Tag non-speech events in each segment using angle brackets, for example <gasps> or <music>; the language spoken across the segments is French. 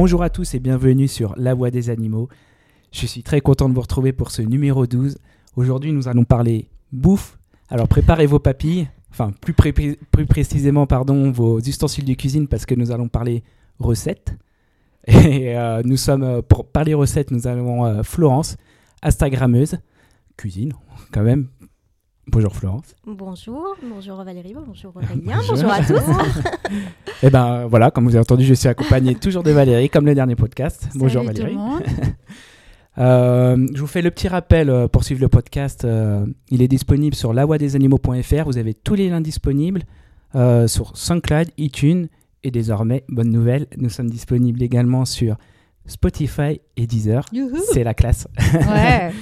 bonjour à tous et bienvenue sur La Voix des Animaux. Je suis très content de vous retrouver pour ce numéro 12. Aujourd'hui, nous allons parler bouffe. Alors préparez vos papilles, enfin plus, précisément pardon, vos ustensiles de cuisine parce que nous allons parler recettes. <laughs> Et euh, nous sommes, euh, pour parler recettes, nous avons euh, Florence, Instagrammeuse, cuisine quand même. Bonjour Florence. Bonjour, bonjour Valérie, bonjour <laughs> Aurélien, bonjour. à tous. Et <laughs> eh ben voilà, comme vous avez entendu, je suis accompagné <laughs> toujours de Valérie, comme le dernier podcast. bonjour Valérie. je vous fais le petit rappel pour suivre le podcast. il est disponible sur lavoidesanimaux.fr. Vous avez tous les liens disponibles sur SoundCloud, iTunes et désormais, bonne nouvelle, nous sommes disponibles également sur Spotify et Deezer. C'est la classe. Ouais.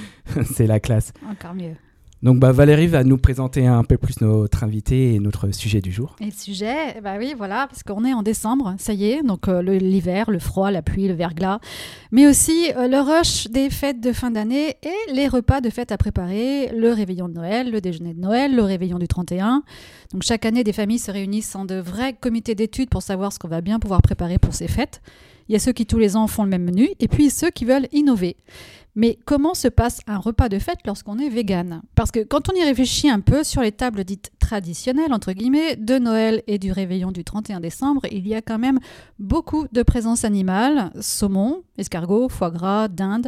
C'est la classe. Encore mieux. Donc bah, Valérie va nous présenter un peu plus notre invité et notre sujet du jour. Et le sujet, bah oui, voilà, parce qu'on est en décembre, ça y est, donc euh, l'hiver, le, froid, la pluie, le verglas, mais aussi euh, le rush des fêtes de fin d'année et les repas de fête à préparer, le réveillon de Noël, le déjeuner de Noël, le réveillon du 31. Donc chaque année, des familles se réunissent en de vrais comités d'études pour savoir ce qu'on va bien pouvoir préparer pour ces fêtes. Il y a ceux qui tous les ans font le même menu et puis ceux qui veulent innover. Mais comment se passe un repas de fête lorsqu'on est vegan Parce que quand on y réfléchit un peu sur les tables dites traditionnelles, entre guillemets, de Noël et du réveillon du 31 décembre, il y a quand même beaucoup de présence animale, saumon, escargot, foie gras, dinde.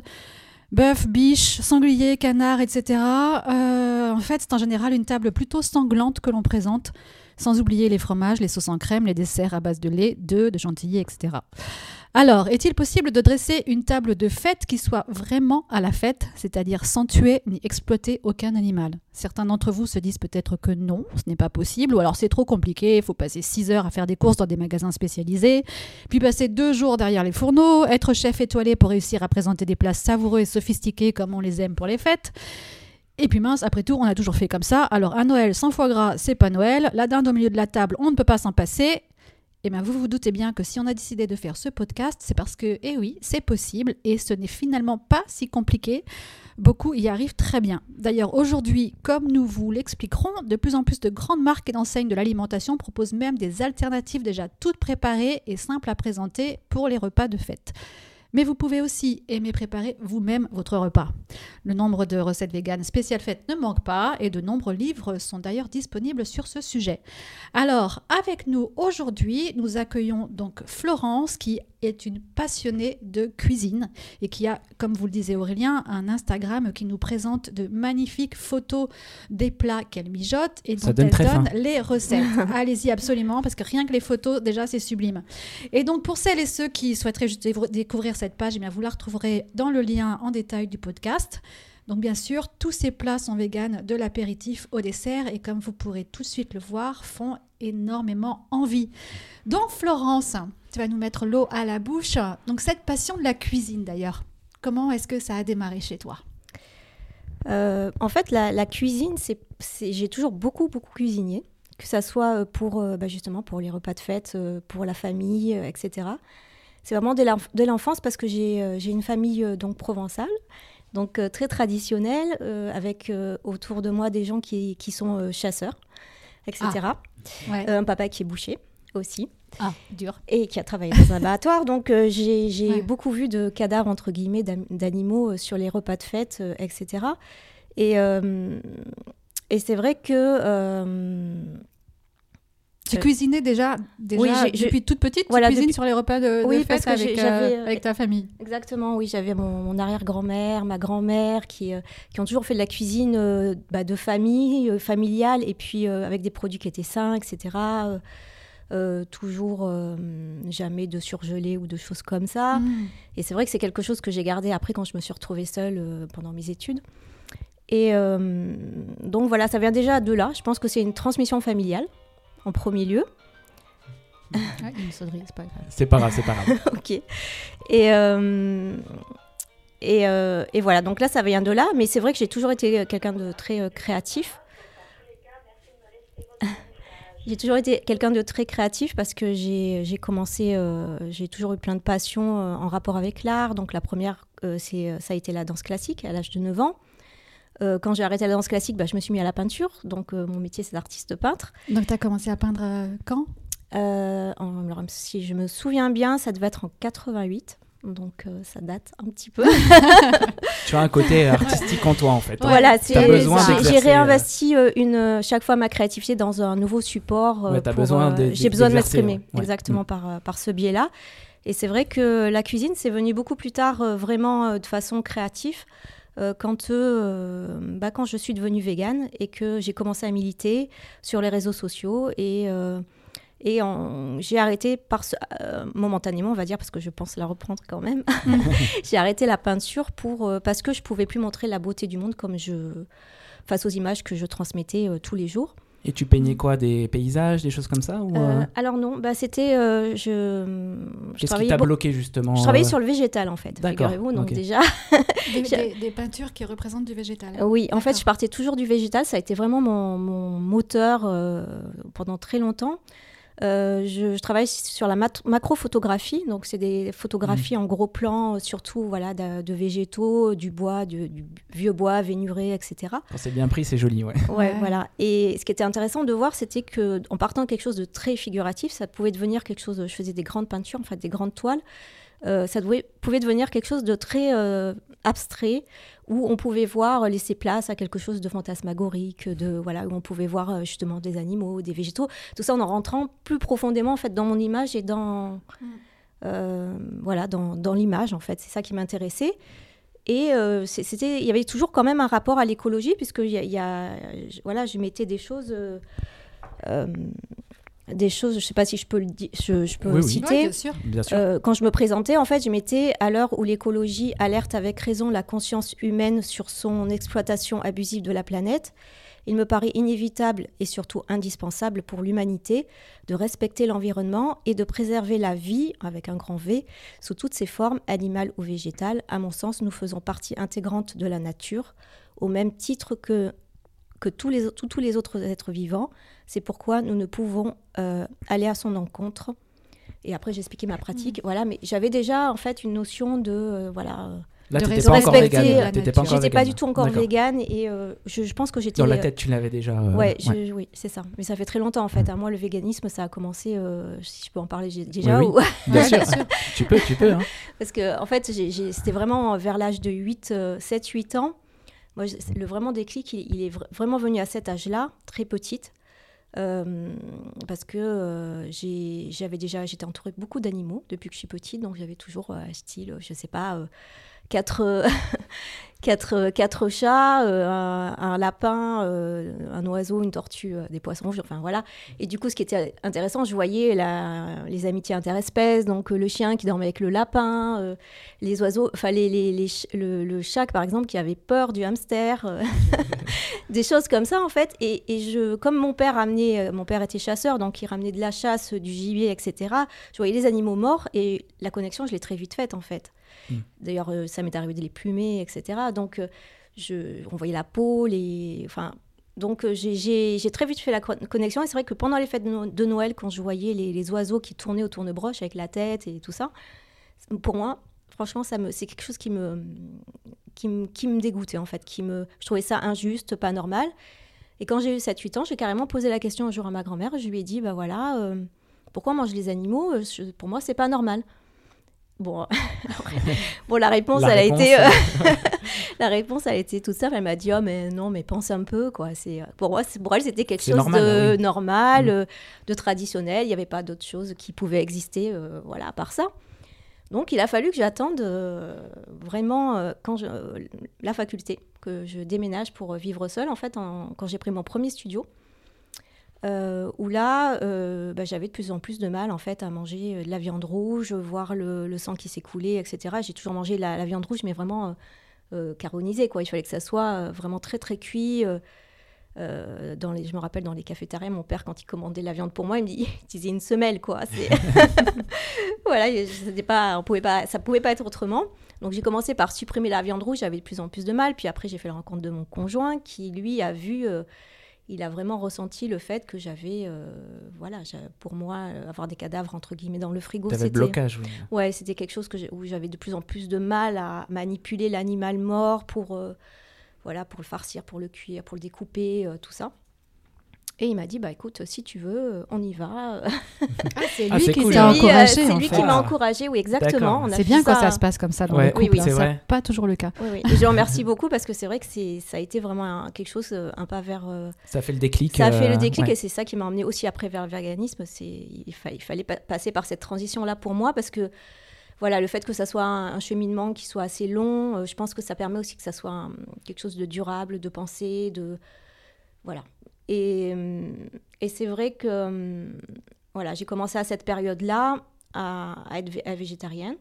Bœuf, biche, sanglier, canard, etc. Euh, en fait, c'est en général une table plutôt sanglante que l'on présente, sans oublier les fromages, les sauces en crème, les desserts à base de lait, d'œufs, de chantilly, etc. Alors, est-il possible de dresser une table de fête qui soit vraiment à la fête, c'est-à-dire sans tuer ni exploiter aucun animal? Certains d'entre vous se disent peut-être que non, ce n'est pas possible, ou alors c'est trop compliqué, il faut passer 6 heures à faire des courses dans des magasins spécialisés, puis passer deux jours derrière les fourneaux, être chef étoilé pour réussir à présenter des plats savoureux et sophistiqués comme on les aime pour les fêtes. Et puis mince, après tout, on a toujours fait comme ça. Alors un Noël sans foie gras, c'est pas Noël. La dinde au milieu de la table, on ne peut pas s'en passer. Eh bien, vous vous doutez bien que si on a décidé de faire ce podcast, c'est parce que, eh oui, c'est possible et ce n'est finalement pas si compliqué. Beaucoup y arrivent très bien. D'ailleurs, aujourd'hui, comme nous vous l'expliquerons, de plus en plus de grandes marques et d'enseignes de l'alimentation proposent même des alternatives déjà toutes préparées et simples à présenter pour les repas de fête. Mais vous pouvez aussi aimer préparer vous-même votre repas. Le nombre de recettes véganes spéciales faites ne manque pas et de nombreux livres sont d'ailleurs disponibles sur ce sujet. Alors, avec nous aujourd'hui, nous accueillons donc Florence qui est une passionnée de cuisine et qui a, comme vous le disait Aurélien, un Instagram qui nous présente de magnifiques photos des plats qu'elle mijote et dont elle donne les recettes. <laughs> Allez-y absolument parce que rien que les photos, déjà, c'est sublime. Et donc, pour celles et ceux qui souhaiteraient découvrir cette page, eh vous la retrouverez dans le lien en détail du podcast. Donc bien sûr, tous ces plats sont véganes de l'apéritif au dessert et comme vous pourrez tout de suite le voir, font énormément envie. Donc Florence, tu vas nous mettre l'eau à la bouche. Donc cette passion de la cuisine d'ailleurs, comment est-ce que ça a démarré chez toi? Euh, En fait, la, cuisine, c'est, j'ai toujours beaucoup beaucoup cuisiné, que ça soit pour euh, bah, justement pour les repas de fête, euh, pour la famille, etc. C'est vraiment dès l'enfance parce que j'ai, j'ai une famille donc provençale donc euh, très traditionnel, euh, avec euh, autour de moi des gens qui, qui sont chasseurs, etc. Ah, un papa qui est boucher aussi. Ah, dur. Et qui a travaillé dans un <laughs> abattoir. Donc j'ai beaucoup vu de cadavres, entre guillemets, d'animaux sur les repas de fête, etc. Et, et c'est vrai que tu cuisinais déjà, déjà depuis toute petite Tu cuisines sur les repas de, oui, fête avec, euh, avec, ta famille Exactement, oui. J'avais mon, arrière-grand-mère, ma grand-mère qui, euh, qui ont toujours fait de la cuisine euh, bah, de famille, familiale, et puis avec des produits qui étaient sains, etc. toujours jamais de surgelé ou de choses comme ça. Mmh. Et c'est vrai que c'est quelque chose que j'ai gardé après quand je me suis retrouvée seule pendant mes études. Et donc voilà, ça vient déjà de là. Je pense que c'est une transmission familiale en premier lieu. <laughs> une sonnerie, c'est pas grave. C'est pas grave, c'est pas grave. <laughs> ok. Et, euh, et, euh, et, voilà, donc là, ça vient de là, mais c'est vrai que j'ai toujours été quelqu'un de très euh, créatif. <laughs> j'ai toujours été quelqu'un de très créatif parce que j'ai commencé, j'ai toujours eu plein de passions en rapport avec l'art. Donc la première, c'est ça a été la danse classique à l'âge de 9 ans. Euh, quand j'ai arrêté la danse classique, bah, je me suis mis à la peinture. Donc, euh, mon métier, c'est d'artiste peintre. Donc, tu as commencé à peindre euh, quand? Euh, en- alors, si je me souviens bien, ça devait être en 88. Donc euh, ça date un petit peu. <laughs> Tu as un côté artistique en toi, en fait. Ouais, voilà, c'est- j'ai- réinvesti euh, une, chaque fois ma créativité dans un nouveau support. euh, Ouais, euh, J'ai besoin de m'exprimer, ouais. Exactement Mm. par, par ce biais-là. Et c'est vrai que la cuisine, c'est venu beaucoup plus tard, euh, vraiment euh, de façon créative, euh, quand, euh, bah, quand je suis devenue végane et que j'ai commencé à militer sur les réseaux sociaux. Et, euh, et j'ai arrêté par ce- momentanément, on va dire, parce que je pense la reprendre quand même. <laughs> <laughs> j'ai arrêté la peinture pour, parce que je pouvais plus montrer la beauté du monde comme je, face aux images que je transmettais tous les jours. Et tu peignais quoi Des paysages, des choses comme ça ou, Euh, euh, alors non, bah, c'était... euh, je, je Qu'est-ce qui t'a bloqué, justement Je travaillais euh, sur le végétal en fait, D'accord, figurez-vous. Donc déjà, <laughs> <laughs> Des, J'ai- des- des peintures qui représentent du végétal. oui, en fait, je partais toujours du végétal. Ça a été vraiment mon, mon moteur euh, pendant très longtemps. Euh, je, je travaille sur la mat- macrophotographie, donc c'est des photographies Mmh. en gros plan, euh, surtout voilà, de, de végétaux, du bois, du, du vieux bois, vénuré, etc. Quand c'est bien pris, c'est joli, ouais. Ouais, Ouais. voilà. Et ce qui était intéressant de voir, c'était que en partant de quelque chose de très figuratif, ça pouvait devenir quelque chose. Je faisais des grandes peintures, en fait, des grandes toiles. Euh, ça devait- pouvait devenir quelque chose de très euh, abstrait, où on pouvait voir euh, laisser place à quelque chose de fantasmagorique, de voilà, où on pouvait voir justement des animaux, des végétaux, tout ça en en rentrant plus profondément en fait dans mon image et dans euh, voilà dans, dans l'image en fait. C'est ça qui m'intéressait. Et euh, c'était, il y avait toujours quand même un rapport à l'écologie, puisque il y a, y voilà, je mettais des choses, euh, des choses, je ne sais pas si je peux le di- je, je peux Oui, oui. Citer. bien sûr. Bien sûr. Euh, quand je me présentais, en fait, je mettais à l'heure où l'écologie alerte avec raison la conscience humaine sur son exploitation abusive de la planète, il me paraît inévitable et surtout indispensable pour l'humanité de respecter l'environnement et de préserver la vie, avec un grand V, sous toutes ses formes, animales ou végétales. À mon sens, nous faisons partie intégrante de la nature, au même titre que, que tous, les, tous- tous les autres êtres vivants. C'est pourquoi nous ne pouvons euh, aller à son encontre. Et après, j'ai expliqué ma pratique. Voilà, mais j'avais déjà en fait une notion de euh, voilà. Là, de t'étais pas encore respecter végane. pas J'étais pas du tout encore végane et euh, je, je pense que j'étais Dans la tête, tu l'avais déjà. euh, Ouais, je- oui, c'est ça. Mais ça fait très longtemps en fait. hein. Moi, le véganisme, ça a commencé, euh, si je peux en parler déjà, Oui, ou- Bien <laughs> sûr. bien sûr. tu peux, tu peux. Hein. parce que en fait, c'était vraiment vers l'âge de 8, 7, 8 ans. Moi, le vraiment déclic, il, est vra- vraiment venu à cet âge-là, très petite. Euh, parce que euh, j'avais déjà, j'étais entourée de beaucoup d'animaux depuis que je suis petite, donc j'avais toujours euh, style, je sais pas, euh, quatre, <laughs> quatre, quatre chats, euh, un, lapin, euh, un oiseau, une tortue, euh, des poissons enfin voilà. Et du coup, ce qui était intéressant, je voyais la- les amitiés interespèces, donc le chien qui dormait avec le lapin, les oiseaux, enfin les, les- les le, le chat par exemple qui avait peur du hamster, <laughs> des choses comme ça en fait. Et, et je, comme mon père ramenait, mon père était chasseur, donc il ramenait de la chasse, du gibier, etc. Je voyais les animaux morts et la connexion, je l'ai très vite faite en fait. Mm. D'ailleurs, euh, ça m'est arrivé de les plumer, etc. Donc, euh, je, on voyait la peau, les, enfin. Donc euh, j'ai- très vite fait la co- connexion et c'est vrai que pendant les fêtes de, No- de Noël, quand je voyais les, oiseaux qui tournaient autour de broche avec la tête et tout ça, pour moi, franchement, c'est quelque chose qui me, dégoûtait en fait, qui me, je trouvais ça injuste, pas normal. Et quand j'ai eu 7-8 ans, j'ai carrément posé la question un jour à ma grand-mère. Je lui ai dit, bah voilà, pourquoi on mange les animaux? Pour moi, c'est pas normal. Bon, <laughs> bon, la réponse, La elle réponse, a été, euh, euh, <laughs> la réponse, elle a été toute simple. Elle m'a dit, oh mais non, mais pense un peu, quoi. C'est pour moi, pour elle, c'était quelque chose normal, de oui. normal, Mm. euh, de traditionnel. Il n'y avait pas d'autre chose qui pouvait exister, euh, voilà, à part ça. Donc, il a fallu que j'attende euh, vraiment euh, quand je, euh, la faculté, que je déménage pour vivre seule, en fait, en- quand j'ai pris mon premier studio. Euh, où là, euh, bah, j'avais de plus en plus de mal en fait à manger euh, de la viande rouge, voir le, le sang qui s'écoulait, etc. J'ai toujours mangé la, la viande rouge, mais vraiment euh, euh, caronisée, quoi. Il fallait que ça soit vraiment très très cuit. dans les, je me rappelle dans les cafétérias, mon père, quand il commandait la viande pour moi, il me dit, <laughs> il disait une semelle, quoi. <laughs> <laughs> Voilà, c'était pas, on pouvait pas, ça pouvait pas être autrement. Donc j'ai commencé par supprimer la viande rouge, j'avais de plus en plus de mal. Puis après, j'ai fait la rencontre de mon conjoint qui, lui, a vu, il a vraiment ressenti le fait que j'avais, euh, voilà, pour moi, euh, avoir des cadavres entre guillemets dans le frigo, c'était, blocage, oui. ouais, c'était quelque chose que où j'avais de plus en plus de mal à manipuler l'animal mort pour, euh, voilà, pour le farcir, pour le cuire, pour le découper, euh, tout ça. Et il m'a dit, bah écoute, si tu veux, on y va. <laughs> Ah, c'est lui qui cool. euh, encouragé. C'est lui fait. qui m'a encouragé, oui, exactement. C'est bien quand ça se passe comme ça dans Ouais, le couple. oui, oui. hein, c'est pas toujours le cas. Oui, oui. Et je remercie <laughs> beaucoup parce que c'est vrai que c'est, ça a été vraiment un- quelque chose, euh, un pas vers. euh, Ça fait le déclic. ça a fait euh, le déclic ouais. et c'est ça qui m'a emmené aussi après vers le véganisme. C'est, il, fa- il fallait pa- passer par cette transition-là pour moi parce que voilà, le fait que ça soit un, un cheminement qui soit assez long, euh, je pense que ça permet aussi que ça soit un- quelque chose de durable, de pensée, de. Voilà. Et, euh, et c'est vrai que euh, voilà, j'ai commencé à cette période-là à, être végétarienne.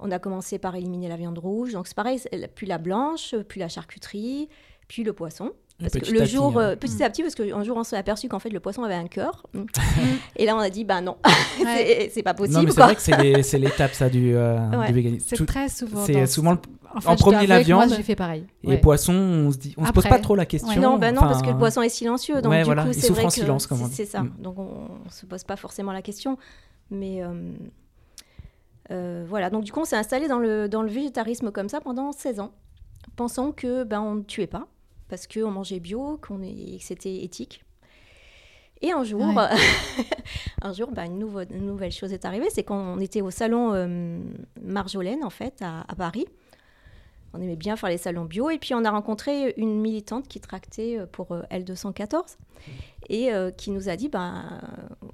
On a commencé par éliminer la viande rouge, donc c'est pareil, puis la blanche, puis la charcuterie, puis le poisson. Parce que Petit le à petit, jour, hein. euh, petit à petit, parce qu'un jour on s'est aperçu qu'en fait le poisson avait un cœur. <laughs> et là on a dit, bah non, Ouais. <laughs> c'est- pas possible. Non, mais c'est vrai que c'est les- c'est l'étape, ça, du, euh, Ouais. du véganisme. C'est très souvent. C'est dans- souvent le- Enfin, en premier, la moi, viande. j'ai fait pareil. Et Ouais. poisson, on se dit, on se pose pas trop la question. non, bah non, parce que le poisson est silencieux. Donc ouais, du voilà, coup, il c'est souffre vrai en que silence, comme on c'est- dit. c'est ça. Mm. Donc on, on se pose pas forcément la question. Mais euh, euh, voilà, donc du coup, on s'est installé dans le, dans le végétarisme comme ça pendant 16 ans, pensant que ben, on ne tuait pas, parce qu'on mangeait bio, qu'on est, que c'était éthique. Et un jour, Ouais. <laughs> un jour ben, une, nouveau- une nouvelle chose est arrivée, c'est qu'on était au salon euh, Marjolaine, en fait, à, à Paris. On aimait bien faire les salons bio. Et puis, on a rencontré une militante qui tractait euh, pour euh, L214 et euh, qui nous a dit ben,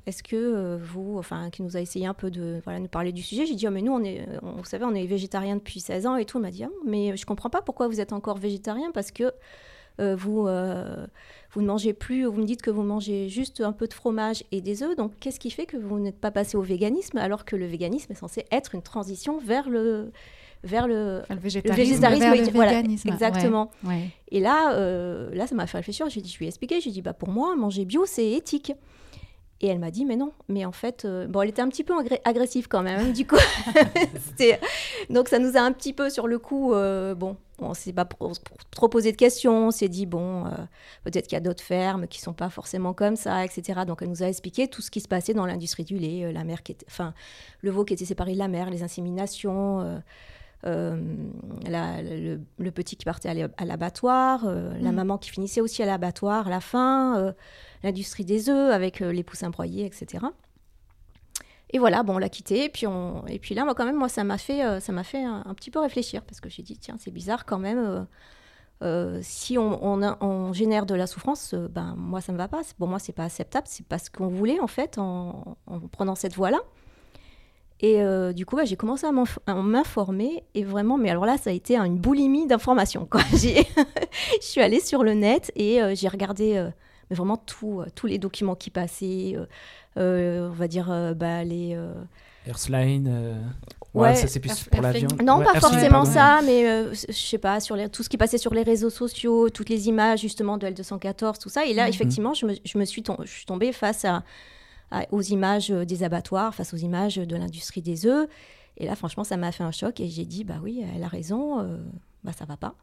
est-ce que vous, enfin, qui nous a essayé un peu de voilà, nous parler du sujet. J'ai dit, oh, mais nous, on est, on- vous savez, on est végétarien depuis 16 ans et tout. Elle m'a dit, Ah, mais je comprends pas pourquoi vous êtes encore végétarien parce que vous, euh, vous ne mangez plus, vous me dites que vous mangez juste un peu de fromage et des œufs. Donc, qu'est-ce qui fait que vous n'êtes pas passé au véganisme alors que le véganisme est censé être une transition vers le, vers le, végétarisme, vers le voilà, véganisme. exactement. Ouais, ouais. Et là, euh, là, ça m'a fait réfléchir. J'ai dit, je lui ai expliqué. J'ai dit, bah pour moi, manger bio, c'est éthique. Et elle m'a dit, mais non. Mais en fait, euh, bon, elle était un petit peu agressive quand même. du coup, <laughs> <laughs> donc ça nous a un petit peu sur le coup. euh, bon, on s'est pas trop posé de questions. On s'est dit, bon, euh, peut-être qu'il y a d'autres fermes qui sont pas forcément comme ça, etc. Donc elle nous a expliqué tout ce qui se passait dans l'industrie du lait, la mer qui était, enfin, le veau qui était séparé de la mer, les inséminations. Euh, la- le, le petit qui partait à l'abattoir, euh, la Mm. maman qui finissait aussi à l'abattoir à la fin, euh, l'industrie des œufs avec euh, les poussins broyés, etc. Et voilà, bon, on l'a quitté. Et puis, on... et puis là, moi, quand même, moi, ça m'a fait, ça m'a fait un, un petit peu réfléchir parce que j'ai dit, tiens, c'est bizarre quand même. euh, si on, on génère de la souffrance, euh, ben moi ça me va pas. Pour moi c'est pas acceptable. C'est pas ce qu'on voulait en fait en, en prenant cette voie-là. Et euh, du coup, bah, j'ai commencé à m'inf- à m'informer et vraiment, mais alors là, ça a été une boulimie d'informations. <laughs> Je suis allée sur le net et euh, j'ai regardé euh, mais vraiment tout, euh, tous les documents qui passaient. euh, euh, on va dire euh, bah, les, euh, Earthline. euh, Ouais, ouais, ça c'est plus Earth- pour la Earthling. viande. Non, Ouais, pas forcément pardon. ça, mais euh, je sais pas, sur les- tout ce qui passait sur les réseaux sociaux, toutes les images justement de L214, tout ça. Et là, Mhm. effectivement, je me, je me suis, tom- je suis tombée face à, à- aux images euh, des abattoirs, face aux images de l'industrie des œufs. Et là, franchement, ça m'a fait un choc et j'ai dit, bah oui, elle a raison, euh, bah ça va pas.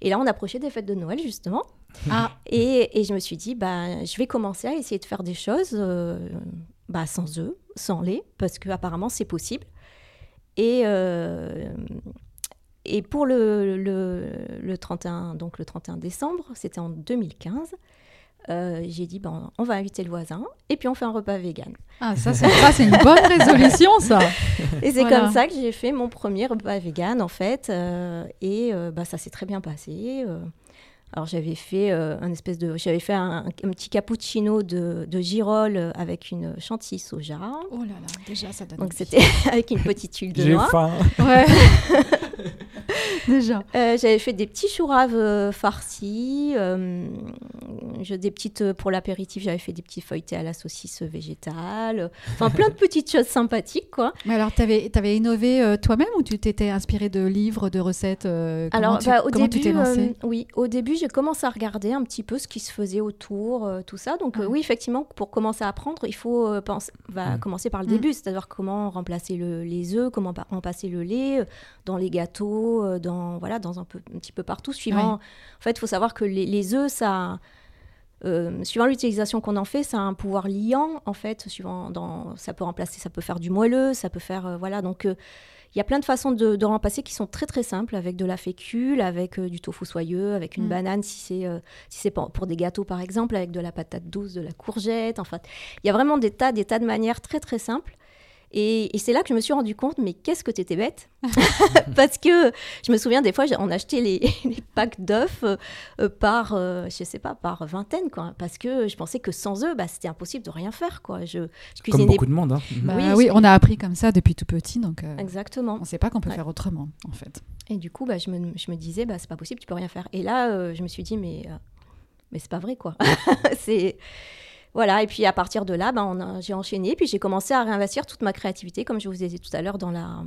Et là, on approchait des fêtes de Noël, justement. Ah, Et, et je me suis dit, bah, je vais commencer à essayer de faire des choses euh, bah, sans œufs, sans lait, parce que apparemment c'est possible. Et, euh, et pour le, le, le 31, donc le 31 décembre, c'était en 2015, euh, j'ai dit, ben, on va inviter le voisin et puis on fait un repas vegan. ah, ça, c'est ça, c'est une bonne résolution, ça. Et c'est Voilà. comme ça que j'ai fait mon premier repas vegan, en fait. euh, et euh, bah, ça s'est très bien passé. Alors, j'avais fait euh, un espèce de. J'avais fait un, un petit cappuccino de, de girolles avec une chantilly soja. Oh là là, déjà, ça donne Donc, c'était <laughs> avec une petite huile de J'ai noix. faim. Ouais. <laughs> déjà. Euh, j'avais fait des petits choux raves euh, farcis. euh, je- des petites, pour l'apéritif, j'avais fait des petits feuilletés à la saucisse végétale. Enfin, plein de petites choses sympathiques, quoi. <laughs> Mais alors, tu avais, innové euh, toi-même ou tu t'étais inspiré de livres, de recettes euh, comment Alors, tu, bah, au comment tu début, t'es lancé euh, oui, au début, j'ai commencé à regarder un petit peu ce qui se faisait autour, euh, tout ça. Donc, euh, Ouais. oui, effectivement, pour commencer à apprendre, il faut euh, penser- va Mm. commencer par le Mm. début, c'est-à-dire comment remplacer le- les œufs, comment remplacer le lait euh, dans les gâteaux, euh, dans voilà, dans un peu, un petit peu partout. Suivant, en fait, il faut savoir que les, les œufs, ça. Euh, suivant l'utilisation qu'on en fait, ça a un pouvoir liant en fait. Suivant dans, ça peut remplacer, ça peut faire du moelleux, ça peut faire euh, voilà. Donc euh, il y a plein de façons de, de remplacer qui sont très très simples, avec de la fécule, avec du tofu soyeux, avec une Mm. banane si c'est si c'est pour, pour des gâteaux par exemple, avec de la patate douce, de la courgette. Enfin, il y a vraiment des tas des tas de manières très très simples. Et, et c'est là que je me suis rendu compte, mais qu'est-ce que t'étais bête <laughs> Parce que je me souviens des fois, on achetait les, <laughs> les packs d'œufs euh, par, euh, je sais pas, par vingtaine, quoi. Parce que je pensais que sans eux, bah, c'était impossible de rien faire, quoi. Je, je Comme cuisinais beaucoup de monde. hein. Bah Oui, oui, on a appris comme ça depuis tout petit, donc euh, exactement. on ne sait pas qu'on peut Ouais. faire autrement, en fait. Et du coup, bah, je, me, je me disais, bah, c'est pas possible, tu peux rien faire. Et là, euh, je me suis dit, mais, euh, mais c'est pas vrai, quoi. <laughs> c'est voilà. Et puis à partir de là, a- j'ai enchaîné, puis j'ai commencé à réinvestir toute ma créativité, comme je vous ai dit tout à l'heure, dans la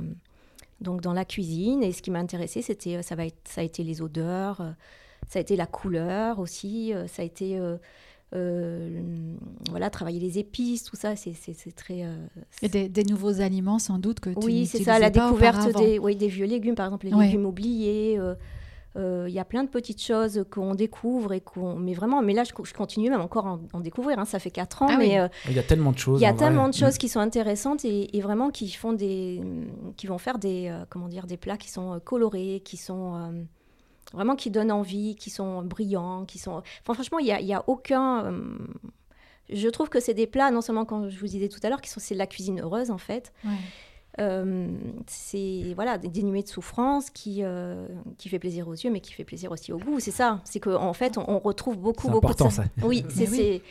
donc dans la cuisine. Et ce qui m'a intéressé, c'était euh, ça va être, ça a été les odeurs, euh, ça a été la couleur aussi, euh, ça a été euh, euh, voilà travailler les épices, tout ça. C'est très euh, Et des, des nouveaux aliments, sans doute, que tu oui, c'est ça, la découverte des, oui, des vieux légumes, par exemple, les Ouais. légumes oubliés. Euh, Il y a plein de petites choses qu'on découvre et qu'on. Mais vraiment, mais là, je, co- je continue même encore à en, en découvrir. hein, ça fait 4 ans, Ah mais oui. euh, Il y a tellement de choses. il y a vrai. tellement de Mm. choses qui sont intéressantes et, et vraiment qui font des, qui vont faire des, euh, comment dire, des plats qui sont colorés, qui sont euh, vraiment qui donnent envie, qui sont brillants, qui sont. Enfin, franchement, il y a, il y a aucun. euh, je trouve que c'est des plats, non seulement quand je vous disais tout à l'heure, qui sont c'est de la cuisine heureuse en fait. Ouais. Euh, c'est voilà des dénués de souffrance qui euh, qui fait plaisir aux yeux mais qui fait plaisir aussi au goût c'est ça c'est qu'en en fait on, on retrouve beaucoup beaucoup de ça, ça. oui c'est oui.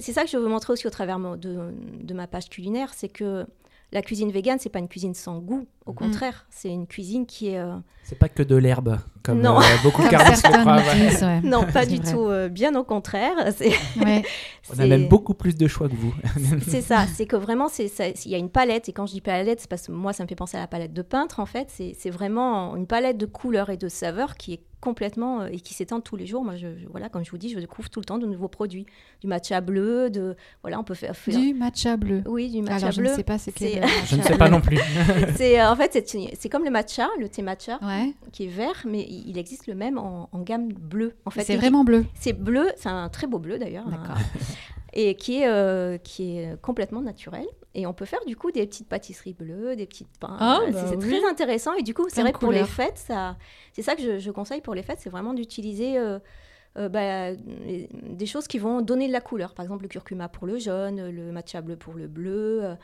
ça que je veux montrer aussi au travers de, de ma page culinaire c'est que la cuisine végane c'est pas une cuisine sans goût au Mm. contraire c'est une cuisine qui est euh, C'est pas que de l'herbe, comme Non. euh, beaucoup de le ouais. non pas du vrai. tout euh, bien au contraire <laughs> Ouais. <laughs> On a même beaucoup plus de choix que vous. <laughs> C'est ça, c'est que vraiment, c'est ça- il y a une palette, et quand je dis palette, c'est parce que moi, ça me fait penser à la palette de peintre, en fait. C'est vraiment une palette de couleurs et de saveurs qui est complètement, euh, et qui s'étend tous les jours. Moi, je, je- voilà, comme je vous dis, je découvre tout le temps de nouveaux produits. Du matcha bleu, de, voilà, on peut faire... faire- Du matcha bleu. oui, du matcha Alors, je bleu. <laughs> ne sais pas c'est Je ne sais bleu. pas non plus. <laughs> C'est, euh, en fait, c'est comme le matcha, le thé matcha, Ouais. qui est vert, mais il existe le même en, en gamme bleue. En fait, c'est Et- vraiment bleu. C'est bleu, c'est un très beau bleu d'ailleurs. D'accord. un- et qui est, euh, qui est complètement naturel. Et on peut faire du coup des petites pâtisseries bleues, des petites pains. Ah, bah c'est oui. très intéressant. Et du coup, c'est vrai que pour les fêtes, ça, c'est ça que je, je conseille pour les fêtes, c'est vraiment d'utiliser euh, euh, bah, les- des choses qui vont donner de la couleur. Par exemple, le curcuma pour le jaune, le matcha bleu pour le bleu, euh,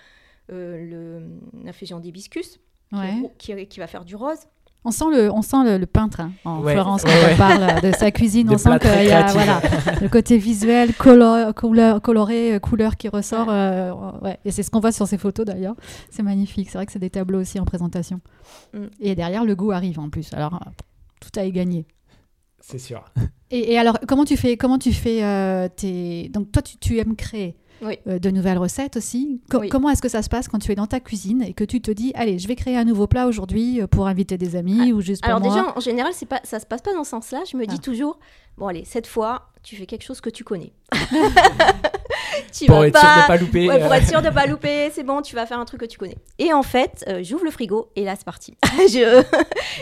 euh, l'infusion d'hibiscus Ouais. qui va faire du rose. On sent le, on sent le, le peintre hein, en Ouais. Florence quand ouais. on parle de sa <laughs> cuisine. On sent qu'il y a voilà, le côté visuel, couleur, coloré, euh, couleur qui ressort. Euh, ouais. Et c'est ce qu'on voit sur ces photos d'ailleurs. C'est magnifique. C'est vrai que c'est des tableaux aussi en présentation. Mm. Et derrière, le goût arrive en plus. Alors, euh, tout a gagné. C'est sûr. Et, et alors, comment tu fais, comment tu fais euh, tes... Donc, toi, tu, tu aimes créer? Oui. euh, de nouvelles recettes aussi. Co- Oui. Comment est-ce que ça se passe quand tu es dans ta cuisine et que tu te dis, allez, je vais créer un nouveau plat aujourd'hui euh, pour inviter des amis ou juste pour Alors moi déjà, en- en général, c'est pas, ça se passe pas dans ce sens-là. Je me dis Ah. toujours, bon allez, cette fois, tu fais quelque chose que tu connais. <laughs> tu Pour vas être sûr de ne pas louper. Ouais, pour euh, être sûr de pas louper, c'est bon, tu vas faire un truc que tu connais. Et en fait, euh, j'ouvre le frigo et là c'est parti. <laughs> je,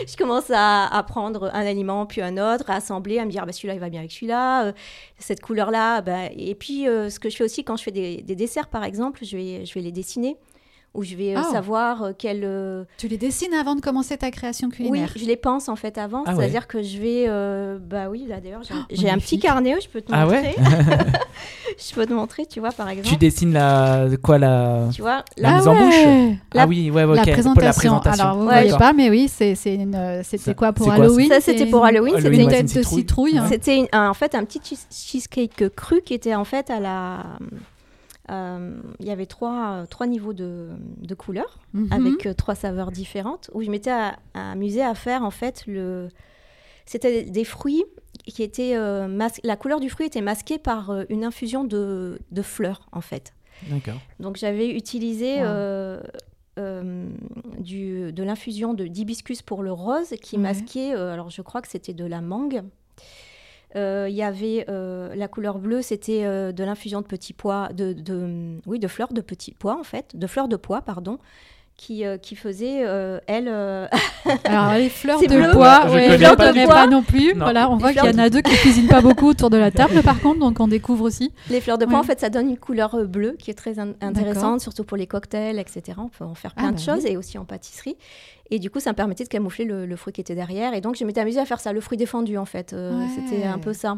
je commence à, à prendre un aliment puis un autre, à assembler, à me dire bah, celui-là il va bien avec celui-là, euh, cette couleur-là. bah, et puis euh, ce que je fais aussi quand je fais des, des desserts par exemple, je vais, je vais les dessiner ou je vais euh, Ah. savoir euh, quel euh, Tu les dessines avant de commencer ta création oui, culinaire je les pense en fait avant. Ah ouais. C'est-à-dire que je vais. euh, bah oui, là d'ailleurs, j'ai un <gasps> petit carnet, je peux te Ah montrer. ouais <laughs> <laughs> je peux te montrer, tu vois, par exemple. Tu dessines la quoi la Tu vois, La là, mise en bouche? La- Ah oui, ouais, ouais, La ok, présentation. La présentation. Alors, vous Ouais, voyez pas, mais oui, c'est c'est une- c'était Ça- quoi pour quoi, Halloween? ça c'était pour une- Halloween. C'était ouais, tête une de citrouille. hein. C'était une- en fait un petit cheese- cheesecake cru qui était en fait à la. Euh, Il y avait trois, trois niveaux de, de couleurs Mhm. avec euh, trois saveurs différentes où je m'étais amusée à faire en fait le. C'était des fruits qui étaient euh, mas- la couleur du fruit était masquée par euh, une infusion de, de fleurs en fait. D'accord. Donc j'avais utilisé Wow. euh, euh, du, de l'infusion de d'hibiscus pour le rose qui Ouais. masquait, euh, alors je crois que c'était de la mangue. Euh, Il y avait euh, la couleur bleue, c'était euh, de l'infusion de petits pois, de, de- oui, de fleurs de petits pois en fait, de fleurs de pois, pardon, qui, euh, qui faisait, euh, elle. euh, Alors, les <laughs> fleurs de bleu. bois, Je ouais, connais ne pas connais pas non plus. Non. Voilà, on Les voit qu'il y en a deux qui cuisinent pas beaucoup autour de la table, par contre, donc on découvre aussi. les fleurs de Ouais. en fait, ça donne une couleur euh, bleue qui est très in- intéressante, surtout pour les cocktails, etc. On peut en faire Ah plein bah de choses et aussi en pâtisserie. Et du coup, ça me permettait de camoufler le, le fruit qui était derrière. Et donc, je m'étais amusée à faire ça, le fruit défendu, en fait. Euh, Ouais. C'était un peu ça.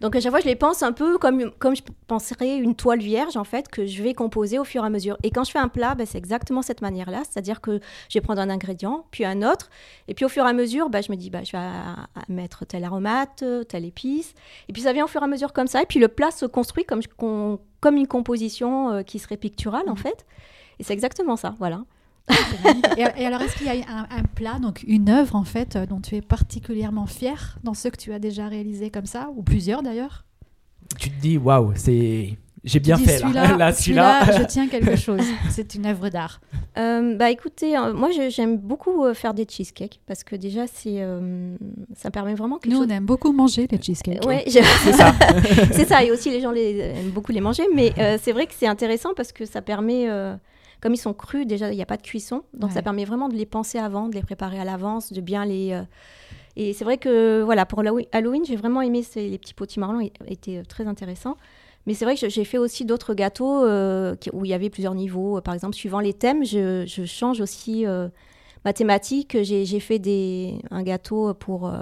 Donc, à chaque fois, je les pense un peu comme, comme je penserais une toile vierge, en fait, que je vais composer au fur et à mesure. Et quand je fais un plat, ben, c'est exactement cette manière-là. C'est-à-dire que je vais prendre un ingrédient, puis un autre. Et puis, au fur et à mesure, ben, je me dis, ben, je vais à- à mettre telle aromate, euh, telle épice. Et puis, ça vient au fur et à mesure comme ça. Et puis, le plat se construit comme, comme une composition euh, qui serait picturale, en Mhm. fait. Et c'est exactement ça, voilà. Et, et alors, est-ce qu'il y a un, un plat, donc une œuvre en fait, euh, dont tu es particulièrement fier dans ceux que tu as déjà réalisés comme ça, ou plusieurs d'ailleurs? Tu te dis, waouh, c'est. J'ai bien fait là. Celui-là, <laughs> Là, celui-là, celui-là. je tiens <laughs> quelque chose. C'est une œuvre d'art. Euh, bah écoutez, euh, moi je- j'aime beaucoup euh, faire des cheesecakes parce que déjà c'est euh, ça permet vraiment quelque Nous, chose. on aime beaucoup manger les cheesecakes. Ouais, j'ai- <laughs> C'est ça. c'est ça et aussi les gens les, aiment beaucoup les manger, mais euh, c'est vrai que c'est intéressant parce que ça permet, euh, comme ils sont crus déjà il n'y a pas de cuisson, donc Ouais. ça permet vraiment de les penser avant, de les préparer à l'avance, de bien les euh, et c'est vrai que voilà pour Halloween j'ai vraiment aimé ces, les petits potimarrons ils étaient euh, très intéressants. Mais c'est vrai que j'ai fait aussi d'autres gâteaux euh, où il y avait plusieurs niveaux. Par exemple, suivant les thèmes, je, je change aussi euh, ma thématique. J'ai j'ai fait des, un gâteau pour.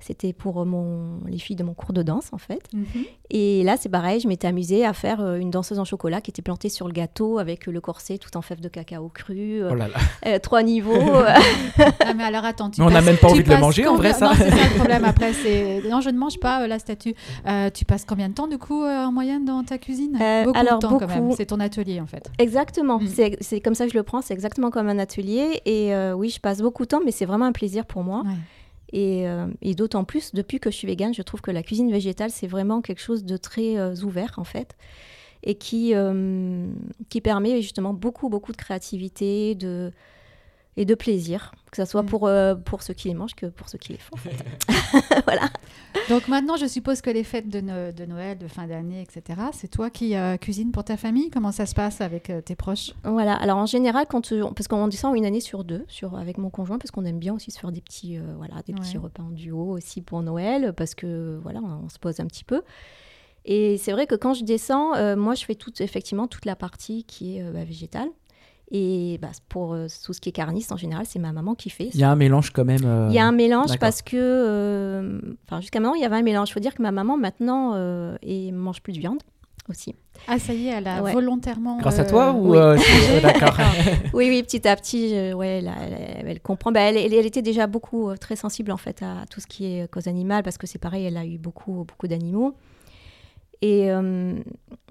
Euh, c'était pour mon, les filles de mon cours de danse, en fait. Mhm. Et là, c'est pareil, je m'étais amusée à faire euh, une danseuse en chocolat qui était plantée sur le gâteau avec euh, le corset tout en fèves de cacao cru, euh, Oh là là. <laughs> euh, trois niveaux. <laughs> Ah, mais alors attends, tu Mais on n'a même pas envie de le manger, en vrai, ça. Non, c'est ça le <laughs> problème après. c'est- Non, je ne mange pas euh, la statue. Euh, tu passes combien de temps du coup euh, en moyenne dans ta cuisine Euh, Beaucoup alors, de temps quand même. beaucoup. C'est ton atelier en fait. Exactement, Mm. c'est c'est comme ça que je le prends, c'est exactement comme un atelier. Et euh, oui, je passe beaucoup de temps, mais c'est vraiment un plaisir pour moi. Ouais. Et, euh, et d'autant plus, depuis que je suis végane, je trouve que la cuisine végétale, c'est vraiment quelque chose de très euh, ouvert, en fait, et qui, euh, qui permet justement beaucoup, beaucoup de créativité de, et de plaisir, que ce soit Mm. pour, euh, pour ceux qui les mangent que pour ceux qui les font. en fait. <laughs> voilà. Donc maintenant, je suppose que les fêtes de, No- de Noël, de fin d'année, etc., c'est toi qui euh, cuisines pour ta famille? Comment ça se passe avec euh, tes proches? Voilà. Alors en général, quand parce qu'on descend une année sur deux, sur avec mon conjoint, parce qu'on aime bien aussi se faire des petits, voilà, des petits repas en duo aussi pour Noël, parce que voilà, on se pose un petit peu. Et c'est vrai que quand je descends, moi, je fais toute, effectivement toute la partie qui est bah, végétale. Et bah, pour euh, tout ce qui est carniste, en général, c'est ma maman qui fait. Il y a un mélange quand même. euh, Il y a un mélange parce que, euh, enfin, jusqu'à maintenant, il y avait un mélange. Il faut dire que ma maman, maintenant, euh, et mange plus de viande aussi. Ah, ça y est, elle a Ouais. volontairement. Grâce à euh, toi ou oui. euh, <laughs> D'accord. <laughs> Oui, oui, petit à petit, je- ouais, elle, elle- elle comprend. Bah, elle, elle- elle était déjà beaucoup euh, très sensible en fait à tout ce qui est cause animale parce que c'est pareil, elle a eu beaucoup, beaucoup d'animaux. Et, euh,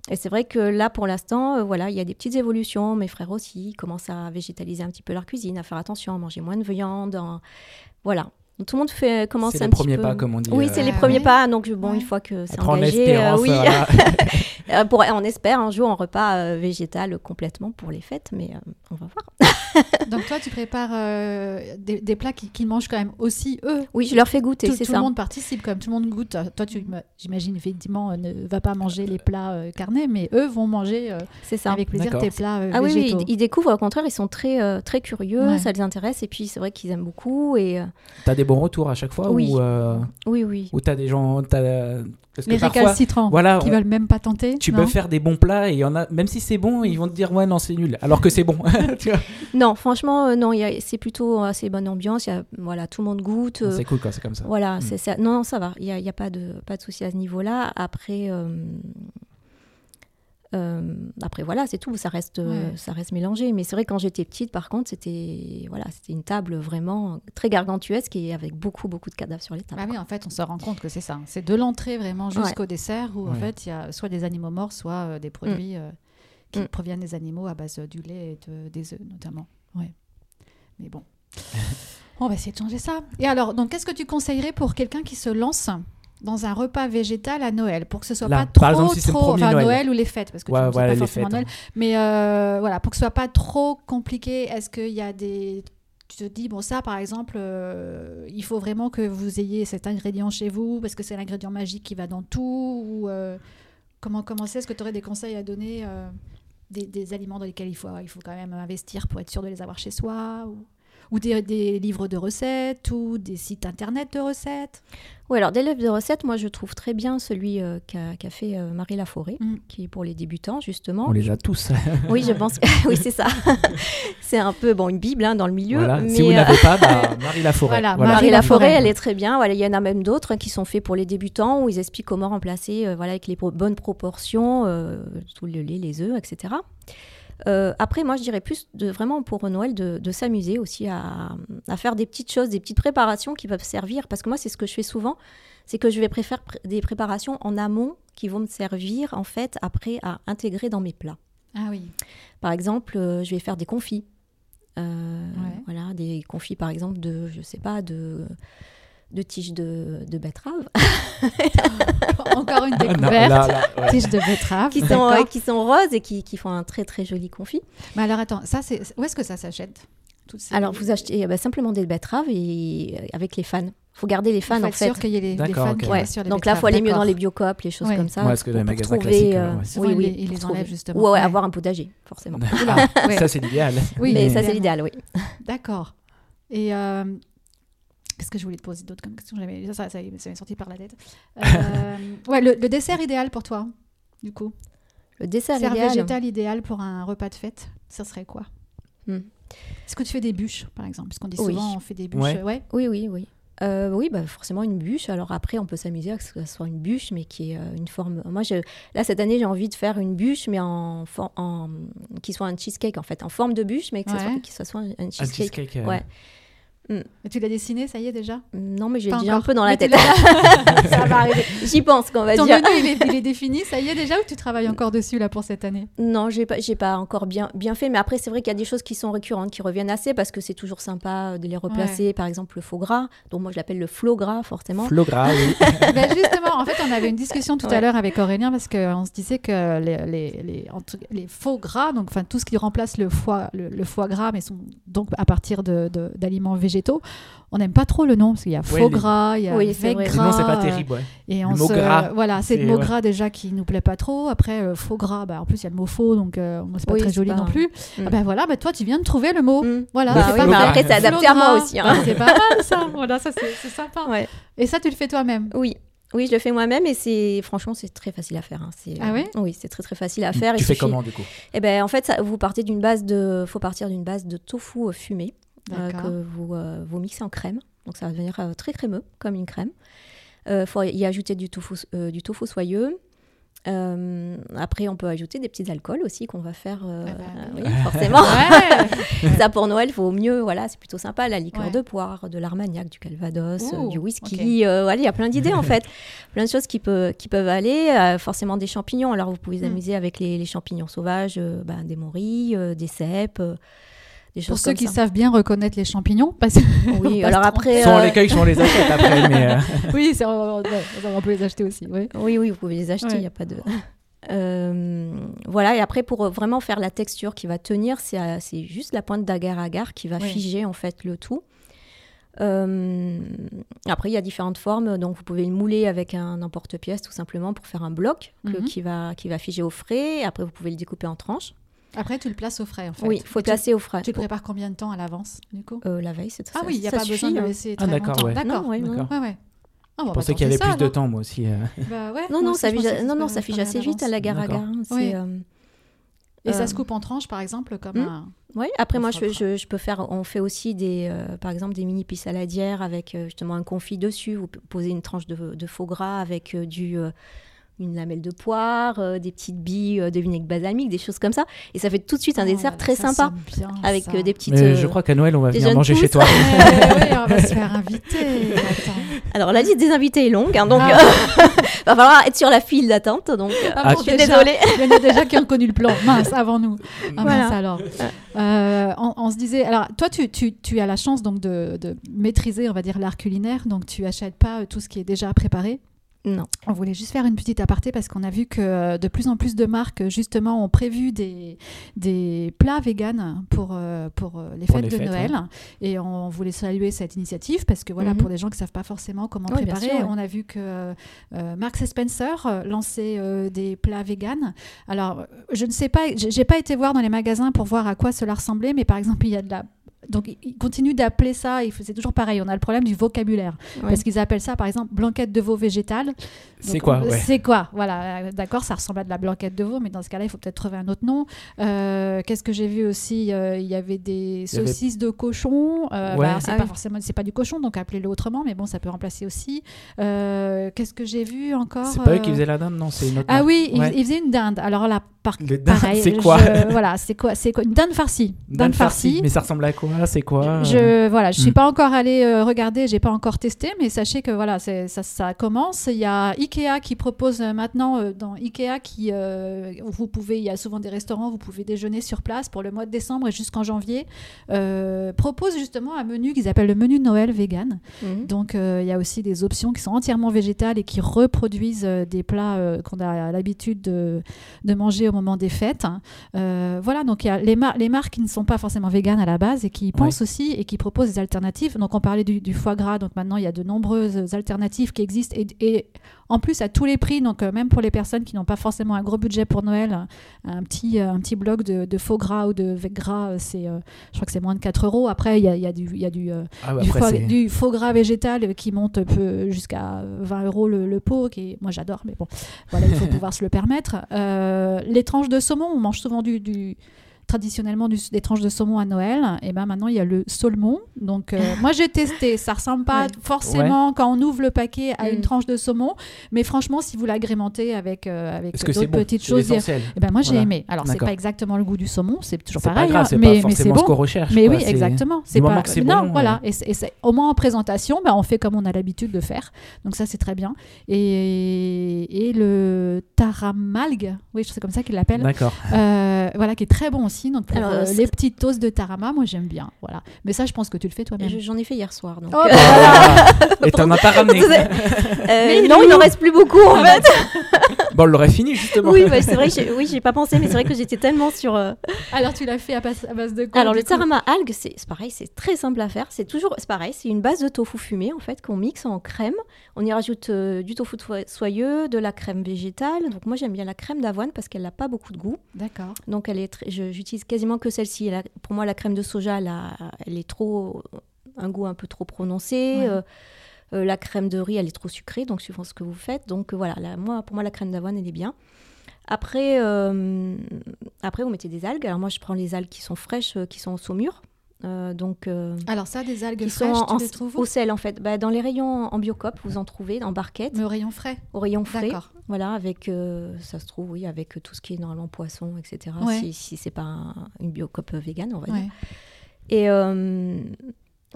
et c'est vrai que là, pour l'instant, euh, voilà, il y a des petites évolutions. Mes frères aussi commencent à végétaliser un petit peu leur cuisine, à faire attention, à manger moins de viande. Voilà. Donc, tout le monde fait, commence C'est un les petit premiers peu. pas, comme on dit. Oui, euh, c'est les Ah, premiers pas. Donc, bon, Ouais. une fois que c'est engagé, euh, oui. voilà. <laughs> Euh, pour, on espère un jour un repas euh, végétal complètement pour les fêtes, mais euh, on va voir. <laughs> Donc toi, tu prépares euh, des, des plats qui- qu'ils mangent quand même aussi eux. Oui, je leur fais goûter, Tout, c'est tout le monde participe, comme tout le monde goûte. Toi, tu, me- j'imagine effectivement, euh, ne va pas manger les plats euh, carnés, mais eux vont manger euh, C'est ça. avec plaisir tes plats euh, Ah oui, oui, végétaux. ils, ils découvrent, au contraire, ils sont très, euh, très curieux, Ouais. ça les intéresse, et puis c'est vrai qu'ils aiment beaucoup. Et, euh, T'as des bons retours à chaque fois Oui. ou, euh, oui, oui. ou t'as des gens. Parce que parfois, récalcitrants voilà, qui on- veulent même pas tenter. tu peux faire des bons plats et y en a, même si c'est bon, ils vont te dire ouais non c'est nul, alors que c'est bon. <laughs> Tu vois Non, franchement, euh, non, c'est plutôt assez bonne ambiance. il Y a, voilà, tout le monde goûte. euh, c'est cool quand c'est comme ça. Voilà, Mm. c'est ça. Non, ça va. Il n'y a, y a pas de, pas de souci à ce niveau-là. Après, euh, après voilà, c'est tout. Ça reste, euh, Ouais. ça reste mélangé. Mais c'est vrai, quand j'étais petite, par contre, c'était voilà, c'était une table vraiment très gargantuesque et avec beaucoup, beaucoup de cadavres sur les tables. Ah oui, en fait, on se rend compte que c'est ça. C'est de l'entrée vraiment jusqu'au dessert où en fait il y a soit des animaux morts, soit euh, des produits euh, qui Mm. proviennent des animaux à base du lait et de- des œufs notamment. Ouais. Mais bon, <laughs> on va essayer de changer ça. Et alors, donc, qu'est-ce que tu conseillerais pour quelqu'un qui se lance dans un repas végétal à Noël pour que ce soit Là, pas trop exemple, si trop enfin, Noël. ou les fêtes parce que Ouais, tu voilà, pas forcément fêtes, hein. Noël mais euh, voilà pour que ce soit pas trop compliqué est-ce qu'il y a des tu te dis bon ça par exemple euh, il faut vraiment que vous ayez cet ingrédient chez vous parce que c'est l'ingrédient magique qui va dans tout ou euh, comment commencer est-ce que tu aurais des conseils à donner euh, des, des aliments dans lesquels il faut, il faut quand même investir pour être sûr de les avoir chez soi ou, ou des, des livres de recettes ou des sites internet de recettes Oui, alors des livres de recettes, moi je trouve très bien celui euh, qu'a fait euh, Marie Laforêt, Mm. qui est pour les débutants justement. On les a tous. <laughs> Oui, je pense. <laughs> oui, c'est ça. <laughs> c'est un peu bon une bible hein, dans le milieu. voilà. mais, Si vous euh, n'avez pas, bah, Marie Laforêt. Voilà, Voilà. Marie Marie Laforêt, Laforêt. elle est très bien. Voilà, il y en a même d'autres hein, qui sont faits pour les débutants où ils expliquent comment remplacer, euh, voilà, avec les pro- bonnes proportions, euh, tout le lait, les œufs, etc. Euh, après, moi, je dirais plus de vraiment pour Noël de, de s'amuser aussi à, à faire des petites choses, des petites préparations qui peuvent servir. Parce que moi, c'est ce que je fais souvent, c'est que je vais préférer pr- des préparations en amont qui vont me servir en fait après à intégrer dans mes plats. Ah oui. Par exemple, euh, je vais faire des confits. Euh, Ouais. Voilà, des confits par exemple de, je sais pas, de, de tiges de, de betterave <laughs> Encore une Ah, découverte. là, là, ouais. Tige de betterave. qui sont, d'accord. euh, qui sont roses et qui, qui font un très très joli confit. Mais alors attends, ça c'est où est-ce que ça s'achète ces- Alors vous achetez ben, simplement des betteraves et euh, avec les fans. faut garder les Il fans faut en fait. sûr qu'il y ait les, les D'accord, fans ok. qui Ouais. sur les Donc là, il faut aller mieux dans les biocopes, les choses Ouais. comme ça. Ouais, parce que les magasins trouver, classiques, euh, oui, ils oui, ils les enlèvent, justement. Ou ouais, Ouais. avoir un potager, forcément. Ouais. Ça, c'est l'idéal. Oui, Mais ça, c'est l'idéal, oui. D'accord. Et euh, qu'est-ce que je voulais te poser d'autre comme question? J'avais- Ça, ça, ça, ça m'est sorti par la tête. Euh, <laughs> ouais, le, le dessert idéal pour toi, du coup? Le dessert idéal. végétal idéal pour un repas de fête, ça serait quoi? Hmm. Est-ce que tu fais des bûches, par exemple? Parce qu'on dit Oui. souvent on fait des bûches. Ouais. ouais. Oui, oui, oui. Euh, oui, bah, forcément une bûche. Alors après, on peut s'amuser à ce que ce soit une bûche, mais qui est euh, une forme. Moi, je... là cette année, j'ai envie de faire une bûche, mais en, for- en... qui soit un cheesecake en fait, en forme de bûche, mais que soit, que ça soit un, un Un cheesecake. cheesecake. euh, Ouais. Et tu l'as dessiné, ça y est déjà Non, mais j'ai Pas déjà un encore. peu dans la Mais tête. <laughs> ça va arriver. J'y pense, qu'on va Ton dire. menu, il est, il est défini, ça y est déjà, ou tu travailles encore dessus là pour cette année Non, j'ai pas, j'ai pas encore bien, bien fait, mais après c'est vrai qu'il y a des choses qui sont récurrentes, qui reviennent assez parce que c'est toujours sympa de les replacer. Par exemple, le faux gras, donc moi je l'appelle le flow gras forcément. Flo gras, oui. <laughs> Ben justement, en fait, on avait une discussion tout à l'heure avec Aurélien parce qu'on se disait que les, les, les, en tout- les faux gras, donc enfin tout ce qui remplace le foie, le, le foie gras, mais sont donc à partir de- de- d'aliments végétaux, on n'aime pas trop le nom parce qu'il y a faux Ouais, gras, il y a Oui, c'est gras. Sinon, c'est pas terrible. ouais. Et Le on mot se- gras, voilà, c'est le mot ouais. gras déjà qui nous plaît pas trop. Après, euh, faux gras, bah, en plus il y a le mot faux, donc euh, c'est pas Oui, très joli pas- non plus. Mm. Ah ben voilà, bah, toi tu viens de trouver le mot. Mm. Voilà, Bah c'est oui, pas mal. après, c'est adapté à moi aussi, hein. C'est pas mal ça. Voilà, ça c'est sympa. Ouais. Et ça tu le fais toi-même? Oui. Oui, je le fais moi-même et c'est franchement c'est très facile à faire. hein. C'est- Ah oui Oui, c'est très très facile à faire. Tu Il fais suffit- comment, du coup? Eh ben en fait, ça, vous partez d'une base de, faut partir d'une base de tofu euh, fumé. Que vous euh, vous mixez en crème. Donc ça va devenir euh, très crémeux comme une crème. Euh, faut y ajouter du tofu, euh, du tofu soyeux. Euh, après, on peut ajouter des petits alcools aussi qu'on va faire. euh, Ah bah oui, oui. <laughs> forcément. Ouais. <laughs> ça pour Noël, faut mieux. Voilà, c'est plutôt sympa. La liqueur Ouais. de poire, de l'armagnac, du calvados, euh, Ouh, du whisky. euh, voilà, il y a plein d'idées en <laughs> fait. Plein de choses qui, peut, qui peuvent aller. Euh, forcément des champignons. Alors vous pouvez vous Hmm. amuser avec les, les champignons sauvages, euh, ben, des morilles, euh, des cèpes. Euh, des Pour ceux comme qui ça. savent bien reconnaître les champignons, <laughs> parce que Oui, alors après. Soit on euh, les cueille, soit on les achète après. <laughs> Mais, euh, <laughs> oui, c'est- on, ouais, on peut les acheter aussi. Ouais. Oui, oui, vous pouvez les acheter, il Ouais. n'y a pas de. Euh, voilà, et après, pour vraiment faire la texture qui va tenir, c'est euh, c'est juste la pointe d'agar-agar qui va Oui. figer en fait le tout. Euh, après, il y a différentes formes, donc vous pouvez le mouler avec un emporte-pièce tout simplement pour faire un bloc que- Mhm. qui, va, qui va figer au frais. Après, vous pouvez le découper en tranches. Après, tu le places au frais, en fait. Oui, il faut tu- placer au frais. Tu le prépares combien de temps à l'avance, du coup? Euh, la veille, c'est Ah ça- oui, il n'y a ça pas suffit, besoin de le hein. laisser Ah, très d'accord, longtemps. ouais. D'accord. Ouais. D'accord. Ouais, ouais. Ah, bon, Je bah, pensais qu'il y avait ça, plus de temps, moi aussi. euh. Bah ouais, Non, moi non, aussi, ça, fige- non, non, ça fige assez à vite à hein, c'est, Oui. euh, Et ça se coupe en tranches, par exemple, comme Hmm. un. Oui, après Un moi je, foie je, je peux faire, on fait aussi des, euh, par exemple des mini pistes saladières avec justement un confit dessus. Vous posez une tranche de, de faux gras avec euh, du, euh, une lamelle de poire, euh, des petites billes euh, de vinaigre balsamique, des choses comme ça. Et ça fait tout de suite un Oh dessert très ça sympa bien, avec ça. euh, des petites. Mais euh, je crois qu'à Noël, on va venir manger chez toi. Ouais, on va se faire inviter. Alors la liste des invités est longue, hein, donc Ah. euh, <laughs> va falloir être sur la file d'attente. Donc Ah bon, je suis désolée. Il y en a déjà qui ont connu le plan. Mince, avant nous. Ah Voilà. mince alors. Euh, on, on se disait, alors toi, tu, tu, tu as la chance donc de, de maîtriser, on va dire, l'art culinaire, donc tu achètes pas tout ce qui est déjà préparé. Non. On voulait juste faire une petite aparté parce qu'on a vu que euh, de plus en plus de marques justement ont prévu des, des plats véganes pour, euh, pour euh, les Pour fêtes les de fêtes, Noël. Et on voulait saluer cette initiative parce que voilà, Mhm. pour les gens qui ne savent pas forcément comment Oui, préparer, sûr, ouais. on a vu que euh, Marks et Spencer lançait euh, des plats véganes. Alors, je ne sais pas, j'ai j'ai pas été voir dans les magasins pour voir à quoi cela ressemblait, mais par exemple, il y a de la donc, ils- continuent d'appeler ça, c'est toujours pareil, on a le problème du vocabulaire. Ouais. Parce qu'ils appellent ça, par exemple, blanquette de veau végétale. C'est quoi euh, ouais. C'est quoi Voilà, euh, d'accord, ça ressemble à de la blanquette de veau, mais dans ce cas-là, il faut peut-être trouver un autre nom. Euh, Qu'est-ce que j'ai vu aussi Euh, Il y avait des avait- saucisses de cochon. Euh, Ouais. bah, c'est Ah pas oui. forcément, c'est pas du cochon, donc appelez-le autrement, mais bon, ça peut remplacer aussi. Euh, Qu'est-ce que j'ai vu encore C'est pas eux qui faisaient la dinde, non, c'est une autre Ah oui, ils, Ouais. ils faisaient une dinde. Alors là, par, pareil, <laughs> c'est quoi? je- Voilà, c'est quoi C'est quoi? Une dinde farcie. Dinde farcie. Mais ça ressemble à quoi? C'est quoi Je voilà, je suis Mm. pas encore allée euh, regarder, j'ai pas encore testé, mais sachez que voilà, ça, ça commence. Il y a Ikea qui propose euh, maintenant euh, dans Ikea qui euh, vous pouvez, il y a souvent des restaurants, vous pouvez déjeuner sur place pour le mois de décembre et jusqu'en janvier. euh, propose justement un menu qu'ils appellent le menu de Noël vegan. Mhm. Donc euh, il y a aussi des options qui sont entièrement végétales et qui reproduisent euh, des plats euh, qu'on a l'habitude de, de manger au moment des fêtes. Euh, voilà, donc il y a les, mar- les marques qui ne sont pas forcément véganes à la base et qui y pensent aussi et qui proposent des alternatives. Donc on parlait du, du foie gras, donc maintenant il y a de nombreuses alternatives qui existent et, et en plus à tous les prix, donc euh, même pour les personnes qui n'ont pas forcément un gros budget pour Noël, un petit, euh, un petit bloc de, de faux gras ou de veg gras, euh, c'est, euh, je crois que c'est moins de 4 euros. Après, il y a, y a du, y a du, euh, Ah, bah, du, foie, du faux gras végétal qui monte peu- jusqu'à 20 euros le, le pot, qui moi j'adore, mais bon, voilà, il faut <laughs> pouvoir se le permettre. Les tranches de saumon, on mange souvent du, du- traditionnellement du- des tranches de saumon à Noël, et ben maintenant il y a le saumon. Donc euh, <laughs> moi j'ai testé, ça ressemble pas Ouais. forcément quand on ouvre le paquet à une Mm. tranche de saumon, mais franchement si vous l'agrémentez avec euh, avec d'autres bon? petites choses, l'essentiel. eh ben moi j'ai Voilà. aimé. Alors c'est pas exactement le goût du saumon, c'est toujours pas pareil, grave, hein, mais, pas mais c'est bon. ce qu'on recherche. Mais quoi, oui, exactement. C'est pas que c'est non, bon, voilà. Et, et au moins en présentation, bah, on fait comme on a l'habitude de faire. Donc ça, c'est très bien. Et, et le taramalgue, oui, c'est comme ça qu'ils l'appellent. D'accord. euh, voilà, qui est très bon aussi. Donc pour Alors, euh, les petites toasts de tarama, moi j'aime bien. Voilà. Mais ça, je pense que tu le fais toi-même. Je- J'en ai fait hier soir. Donc, Oh, euh, <laughs> Ah, Et t'en as pas ramené. <laughs> euh, Mais non, il il est en où reste plus beaucoup en Ah, fait. <laughs> Bon, on l'aurait fini justement. oui, bah, c'est vrai, j'ai- oui, j'ai pas pensé, mais c'est vrai que j'étais tellement sur. euh, Alors tu l'as fait à base, à base de quoi Alors le coup tarama algue, c'est pareil, c'est très simple à faire. C'est toujours, c'est pareil, c'est une base de tofu fumé en fait qu'on mixe en crème. On y rajoute euh, du tofu soyeux, de la crème végétale. Donc moi j'aime bien la crème d'avoine parce qu'elle n'a pas beaucoup de goût. D'accord. Donc elle est, très- je- j'utilise quasiment que celle-ci. Pour moi la crème de soja, elle, est trop, un goût un peu trop prononcé. Ouais. Euh, euh, la crème de riz, elle est trop sucrée, donc suivant ce que vous faites. Donc euh, voilà, la- moi, pour moi la crème d'avoine, elle est bien. Après, après, vous mettez des algues. Alors moi, je prends les algues qui sont fraîches, qui sont au saumur. Euh, donc, euh, Alors ça, des algues qui sont fraîches, en- tu les trouves au sel en fait. Bah, dans les rayons en biocop, vous en trouvez en barquette, Le rayon frais. au rayon frais. D'accord. Voilà, avec euh, ça se trouve, oui, avec tout ce qui est normalement poisson, etc. Ouais. Si, si c'est pas un- une biocop végane, on va dire. Et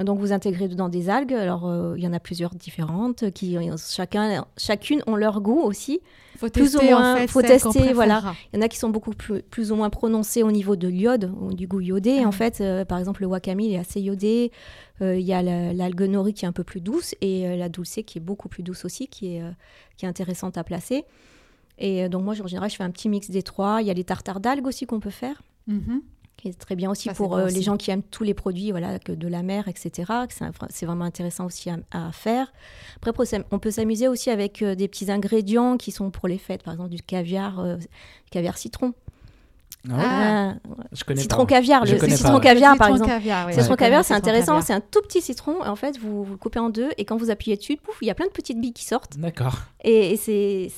donc vous intégrez dedans des algues. Alors euh, il y en a plusieurs différentes qui chacun, chacune ont leur goût aussi. Faut Plus ou tester, en moins, fait, faut tester, voilà. Il y en a qui sont beaucoup plus, plus ou moins prononcés au niveau de l'iode, ou du goût iodé. Ah en fait, euh, par exemple, le wakame, il est assez iodé. Euh, Il y a la- l'algue nori qui est un peu plus douce et euh, la dulce qui est beaucoup plus douce aussi, qui est, euh, qui est intéressante à placer. Et euh, donc moi, en général, je fais un petit mix des trois. Il y a les tartares d'algues aussi qu'on peut faire Mhm. Qui est très bien aussi pour bon euh, aussi. les gens qui aiment tous les produits voilà, que de la mer, etc. C'est vraiment intéressant aussi à, à faire. Après, on peut s'amuser aussi avec euh, des petits ingrédients qui sont pour les fêtes, par exemple du caviar, euh, du caviar citron. Ah. Ouais, Je connais citron pas. caviar, Je le connais citron pas. caviar Le par citron exemple. caviar, oui. Le citron caviar, c'est intéressant, c'est un tout petit citron, et en fait, vous, vous le coupez en deux, et quand vous appuyez dessus, pouf, il y a plein de petites billes qui sortent. D'accord. Et, c'est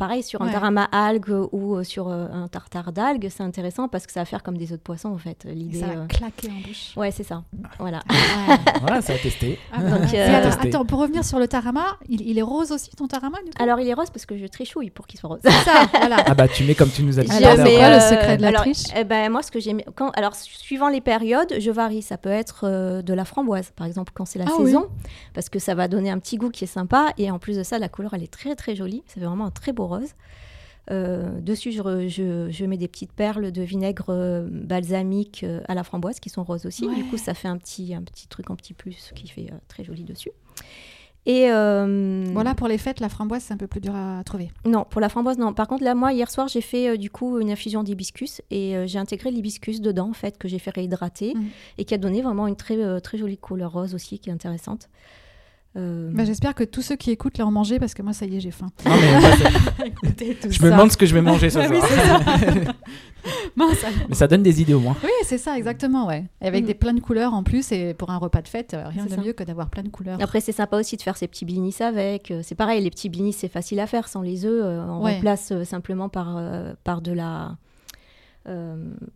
pareil sur un Ouais. tarama algue ou euh, sur euh, un tartare d'algues, c'est intéressant parce que ça va faire comme des œufs de poisson en fait. Et L'idée. Ça va euh, claquer en bouche. Ouais, c'est ça. Voilà. <laughs> Ouais. Voilà, ça a testé. Ah, Donc, euh, attends, Testé. attends, pour revenir sur le tarama, il, il est rose aussi ton tarama du coup? Alors il est rose parce que je trichouille pour qu'il soit rose. C'est ça, <laughs> voilà. Ah bah tu mets comme tu nous as dit. Alors, c'est quoi le secret de la alors, triche eh ben, Moi, ce que j'aime, quand, alors suivant les périodes, je varie. Ça peut être euh, de la framboise, par exemple, quand c'est la Ah oui. saison, parce que ça va donner un petit goût qui est sympa. Et en plus de ça, la couleur, elle est très très jolie. Ça fait vraiment un très beau rose. Euh, dessus, je, re- je- je mets des petites perles de vinaigre euh, balsamique euh, à la framboise qui sont roses aussi. Ouais. Du coup, ça fait un petit, un petit truc en petit plus qui fait euh, très joli dessus. Et euh, Voilà, pour les fêtes, la framboise, c'est un peu plus dur à trouver. non, pour la framboise, non. Par contre, là, moi, hier soir, j'ai fait euh, du coup une infusion d'hibiscus et euh, j'ai intégré l'hibiscus dedans, en fait, que j'ai fait réhydrater Mhm. et qui a donné vraiment une très, très jolie couleur rose aussi, qui est intéressante. Euh, Bah, J'espère que tous ceux qui écoutent l'ont mangé parce que moi, ça y est, j'ai faim. Non, mais moi, <laughs> c'est- je me demande ce que je vais manger ce oui, soir. <laughs> Mince. mais ça donne des idées au moins. Oui, c'est ça, exactement, ouais. Et avec Mm. des plein de couleurs en plus, et pour un repas de fête, euh, rien de ça. mieux que d'avoir plein de couleurs. Après, c'est sympa aussi de faire ses petits blinis avec. Euh, C'est pareil, les petits blinis, c'est facile à faire sans les œufs. Euh, on Ouais. remplace simplement par, par de la,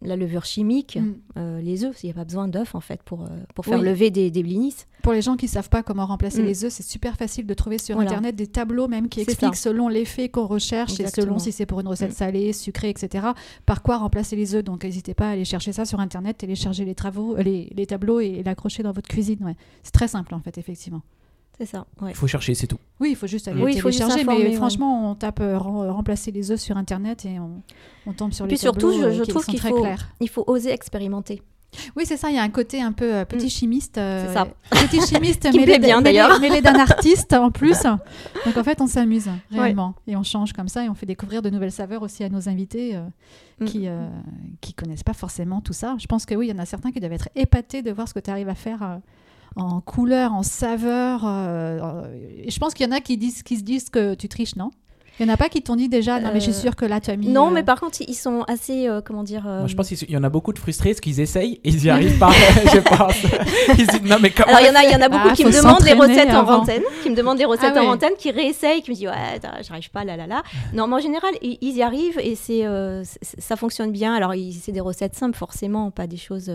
la levure chimique, Mm. euh, les œufs. Il n'y a pas besoin d'œufs, en fait, pour, euh, pour faire Oui. lever des, des blinis. Pour les gens qui savent pas comment remplacer Mm. les œufs, c'est super facile de trouver sur Voilà. Internet des tableaux même qui expliquent ça. selon l'effet qu'on recherche et selon si c'est pour une recette Mm. salée, sucrée, etc. Par quoi remplacer les œufs. Donc n'hésitez pas à aller chercher ça sur Internet, télécharger les, travaux, euh, les, les tableaux et, l'accrocher dans votre cuisine. Ouais. C'est très simple en fait, effectivement. C'est ça, ouais. Il faut chercher, c'est tout. Oui, il faut juste aller Oui, il faut juste télécharger, s'informer, mais ouais. franchement, on tape euh, rem- remplacer les œufs sur Internet et on, on tombe sur Et les puis surtout, je, euh, je qui trouve qu'il faut, il faut oser expérimenter. Oui, c'est ça, il y a un côté un peu euh, petit Mm. chimiste. euh, C'est ça. <laughs> Petit chimiste, <laughs> mêlé bien, d'ailleurs. mêlé d'un artiste en plus. <laughs> Donc en fait, on s'amuse Ouais. réellement. Et on change comme ça et on fait découvrir de nouvelles saveurs aussi à nos invités euh, Mm. qui euh, qui connaissent pas forcément tout ça. Je pense que oui, il y en a certains qui doivent être épatés de voir ce que tu arrives à faire. En couleur, en saveur. euh, je pense qu'il y en a qui, disent, qui se disent que tu triches, non? Il n'y en a pas qui t'ont dit déjà, non mais je suis Euh, sûre que là tu as mis... Non, euh, mais par contre, ils sont assez, euh, comment dire... euh, Moi, je pense qu'il y en a beaucoup de frustrés parce qu'ils essayent et ils n'y <laughs> arrivent pas. <laughs> je pense. <laughs> Ils se disent non, mais comment Alors, il y en a, il y en a beaucoup Ah, qui me demandent les recettes en antenne, qui me demandent des recettes Ah ouais. en antenne, qui réessayent, qui me disent ouais, j'arrive pas, là, là, là. Non, mais en général, ils, ils y arrivent et c'est, euh, ça fonctionne bien. Alors, ils- c'est des recettes simples, forcément, pas des choses.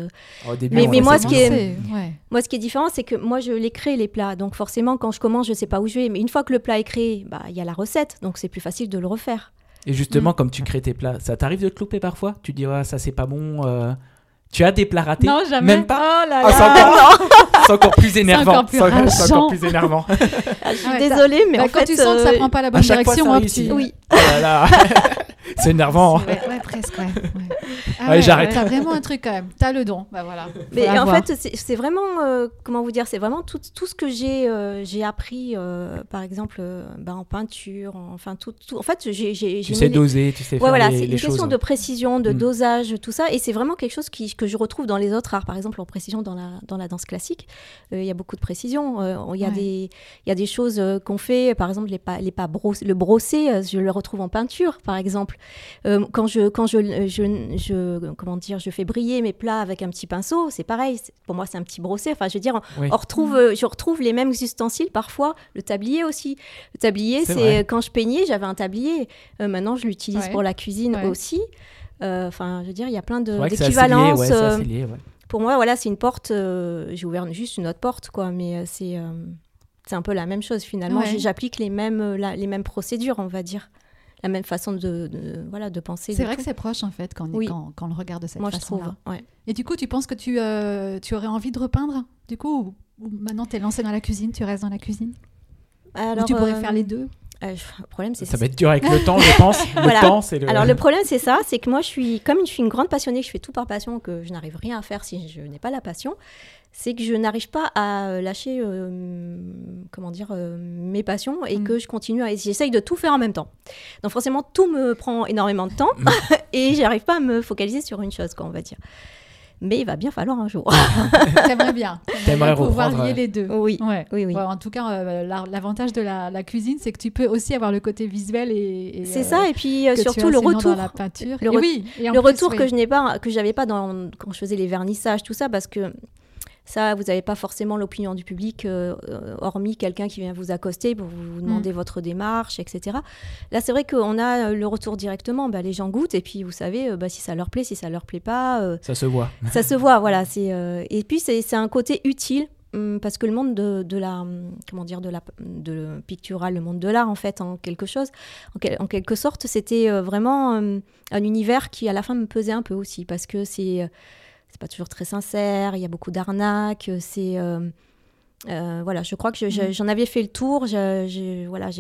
Au début, Mais- mais moi, ce qui est- ouais. Moi, ce qui est différent, c'est que moi, je les crée, les plats. Donc, forcément, quand je commence, je sais pas où je vais. Mais une fois que le plat est créé, bah, il y a la recette. Donc, c'est plus facile de le refaire. Et justement, comme tu crées tes plats, ça t'arrive de te louper parfois? Tu dis, ouais, ça c'est pas bon. euh, Tu as des plats ratés? Non, jamais. Même pas? Oh là Ah, là. c'est encore, <laughs> c'est encore plus énervant. encore plus C'est encore- c'est encore plus énervant. <laughs> Ah, je suis Ouais, désolée, mais Bah, en quand fait. tu sens que ça euh, prend pas la bonne direction, tu- Oui. Oh là là. <laughs> c'est énervant. Ouais, ouais, presque, ouais. ouais. Ah Ouais, ouais, j'arrête. T'as vraiment un truc quand même. T'as le don. Bah voilà. Mais en fait, c'est c'est vraiment, euh, comment vous dire, c'est vraiment tout, tout ce que j'ai euh, j'ai appris, euh, par exemple, euh, bah, en peinture, en- enfin tout, tout. En fait, j'ai j'ai- Tu sais les- doser, tu sais Ouais, faire voilà, les, c'est les une choses. question de précision, de Mm. dosage, tout ça. Et c'est vraiment quelque chose qui, que je retrouve dans les autres arts. Par exemple, en précision dans la, dans la danse classique, euh, il y a beaucoup de précision. Euh, Il y, a Ouais. des- il y a des choses qu'on fait, par exemple, les pas, les pas bross- le brossé, euh, je le retrouve en peinture, par exemple. Euh, quand je, quand je, je, je- comment dire, je fais briller mes plats avec un petit pinceau, c'est pareil. Pour moi, c'est un petit brossé. Enfin, je veux dire, Oui. on retrouve, euh, je retrouve les mêmes ustensiles parfois. Le tablier aussi. Le tablier, C'est euh, quand je peignais, j'avais un tablier. Euh, maintenant, je l'utilise Ouais. pour la cuisine Ouais. aussi. Euh, Enfin, je veux dire, il y a plein d'équivalences. ouais, euh, pour moi, voilà, c'est une porte. euh, J'ai ouvert juste une autre porte, quoi. Mais euh, c'est euh, c'est un peu la même chose finalement. Ouais. J'applique les mêmes, euh, la- les mêmes procédures, on va dire. La même façon de, de- voilà, de penser. C'est vrai tout. que c'est proche en fait quand Oui. quand, quand on le regarde de cette Moi, je trouve. ouais. Et du coup, tu penses que tu, euh, tu aurais envie de repeindre du coup ou, ou maintenant tu es lancé dans la cuisine, tu restes dans la cuisine? Ou tu pourrais euh, faire les deux? Euh, le problème, c'est Ça va être dur avec le temps, je <laughs> pense. Le Voilà. temps, c'est le. Alors le problème c'est ça, c'est que moi je suis comme je suis une grande passionnée, je fais tout par passion, que je n'arrive rien à faire si je n'ai pas la passion, c'est que je n'arrive pas à euh, lâcher euh, comment dire euh, mes passions et Mm. que je continue à j'essaye de tout faire en même temps. Donc forcément tout me prend énormément de temps <laughs> et j'arrive pas à me focaliser sur une chose quoi on va dire. Mais il va bien falloir un jour. <laughs> T'aimerais bien. T'aimerais bien pouvoir reprendre, lier les deux. oui. Ouais. Oui oui. Ouais, en tout cas, euh, la- l'avantage de la, la cuisine, c'est que tu peux aussi avoir le côté visuel et, et, C'est euh, ça et puis euh, surtout le retour. dans la peinture. Le Et re- oui, et en le plus, retour oui. que je n'ai pas que j'avais pas dans quand je faisais les vernissages tout ça parce que ça vous n'avez pas forcément l'opinion du public euh, hormis quelqu'un qui vient vous accoster pour vous Mm. demander votre démarche etc là c'est vrai qu'on a euh, le retour directement bah, les gens goûtent et puis vous savez euh, bah, si ça leur plaît si ça leur plaît pas euh, Ça se voit. <laughs> ça se voit voilà c'est euh, et puis c'est c'est un côté utile hum, parce que le monde de, de la hum, comment dire de la de pictural le monde de l'art en fait en quelque chose en, quel- en quelque sorte c'était vraiment hum, un univers qui à la fin me pesait un peu aussi parce que c'est euh, c'est pas toujours très sincère il y a beaucoup d'arnaques c'est euh, euh, voilà, je crois que je- Mhm. j'en avais fait le tour. j'ai- voilà,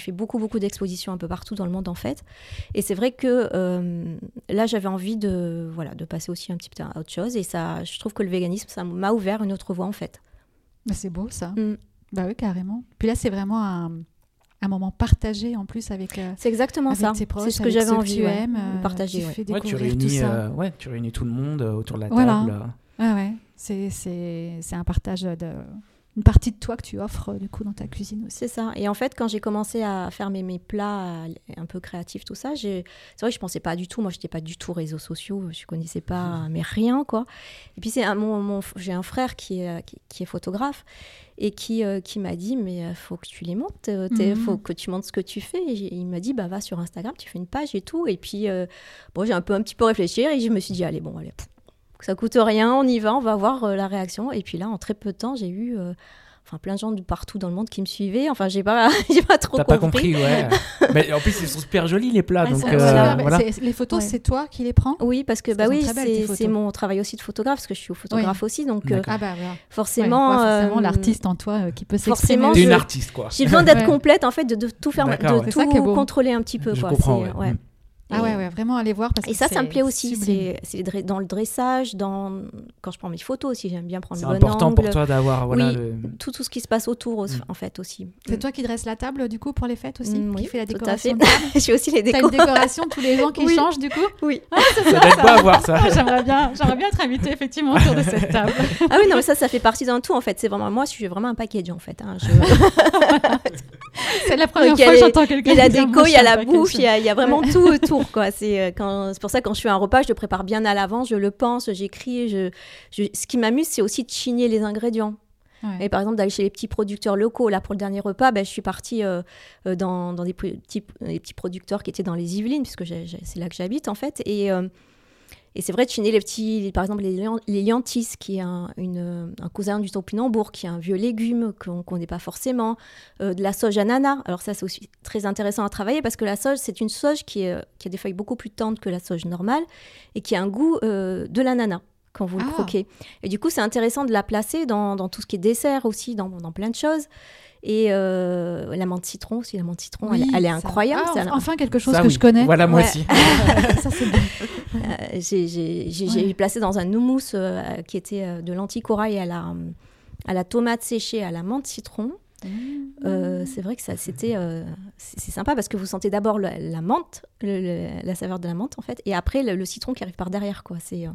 fait beaucoup, beaucoup d'expositions un peu partout dans le monde en fait. Et c'est vrai que euh, là, j'avais envie de, voilà, de passer aussi un petit peu à autre chose. Et ça, je trouve que le véganisme, ça m'a ouvert une autre voie en fait. C'est beau ça. Mm. Bah oui, carrément. Puis là, c'est vraiment un, un moment partagé en plus avec, euh, C'est exactement avec ça. tes proches, C'est ce que avec j'avais envie ouais, de euh, partager. tu ouais. fais Ouais, tu découvrir tout réunis, ça. euh, ouais, tu réunis tout le monde euh, autour de la Voilà. table. euh. Ah ouais, c'est, c'est, c'est un partage de une partie de toi que tu offres euh, du coup dans ta cuisine aussi. C'est ça. Et en fait, quand j'ai commencé à faire mes, mes plats euh, un peu créatifs, tout ça, c'est vrai que je pensais pas du tout. Moi, j'étais pas du tout réseaux sociaux. Je connaissais pas, mais rien quoi. Et puis c'est mon, mon- j'ai un frère qui est, qui, qui est photographe et qui, euh, qui m'a dit mais euh, faut que tu les montes, euh, t'es- Mhm. faut que tu montres ce que tu fais. Et il m'a dit bah va sur Instagram, tu fais une page et tout. Et puis euh, bon, j'ai un peu un petit peu réfléchi et je me suis dit allez bon allez. pff, ça coûte rien, on y va, on va voir euh, la réaction. Et puis là, en très peu de temps, j'ai eu euh, enfin plein de gens de partout dans le monde qui me suivaient. Enfin, j'ai pas, <laughs> j'ai pas trop T'as compris. pas compris, ouais. <laughs> Mais en plus, ils sont super jolis les plats. Ah, donc, euh, super, voilà. les photos, Ouais. c'est toi qui les prends? Oui, parce que bah oui, tes c'est, mon travail aussi de photographe, parce que je suis photographe aussi, donc euh. Ah bah voilà. forcément, Ouais, ouais, forcément euh, l'artiste en toi euh, qui peut forcément, s'exprimer. T'es je- une artiste, quoi. J'ai besoin d'être Ouais. complète en fait, de, de tout faire, de tout contrôler un petit peu. Je quoi. comprends. Mm. Ah ouais, ouais, vraiment aller voir parce Et que ça, ça me c'est plaît aussi. C'est, c'est dans le dressage, dans quand je prends mes photos aussi, j'aime bien prendre C'est le bon important angle. pour toi d'avoir voilà, Oui. le... Tout, tout ce qui se passe autour, au- Mm. en fait aussi. C'est toi qui dresses la table du coup pour les fêtes aussi Mm, Qui oui, fait la tout à décoration fait. de table <laughs> J'ai aussi les T'as décos. une décoration tous les ans qui Oui. change du coup Oui. Ça doit être beau à voir ça. <laughs> Ah, J'aimerais bien, j'aimerais bien être invitée effectivement autour de cette table. <laughs> Ah oui, non, mais ça, ça fait partie d'un tout en fait. C'est vraiment moi, je suis vraiment un package en fait. hein. Je- C'est la première Donc, fois que j'entends quelqu'un. Il y a la déco, il je y a suis la bouffe, il y a, il y a vraiment tout autour. quoi. C'est euh, quand- c'est pour ça que quand je fais un repas, je le prépare bien à l'avance, je le pense, j'écris. Je, je- Ce qui m'amuse, c'est aussi de chigner les ingrédients. Ouais. Et par exemple, d'aller chez les petits producteurs locaux. Là, pour le dernier repas, ben, je suis partie euh, euh, dans, dans des petits, des petits producteurs qui étaient dans les Yvelines, puisque c'est là que j'habite en fait. Et, euh, et c'est vrai de chiner les petits, par exemple, les, les qui est un, une- un cousin du topinambour, qui est un vieux légume qu'on ne connaît pas forcément. Euh, de la sauge ananas. Alors ça, c'est aussi très intéressant à travailler parce que la sauge, c'est une sauge qui, est, qui a des feuilles beaucoup plus tendres que la sauge normale et qui a un goût euh, de l'ananas quand vous le Ah. croquez. Et du coup, c'est intéressant de la placer dans, dans tout ce qui est dessert aussi, dans, dans plein de choses. Et euh, la menthe citron aussi, la menthe citron, elle, Oui, elle est ça- incroyable. Ah, ça. enfin, enfin, quelque chose Ça, que oui. je connais. Voilà, moi Ouais. aussi. <laughs> ça c'est bien. Euh, j'ai placé dans un houmous euh, qui était euh, de lentilles corail à la, à la tomate séchée, à la menthe citron. Euh, c'est vrai que ça, c'était, euh, c'est sympa parce que vous sentez d'abord le- la menthe, le- le- la saveur de la menthe en fait, et après le, le citron qui arrive par derrière quoi. C'est, euh,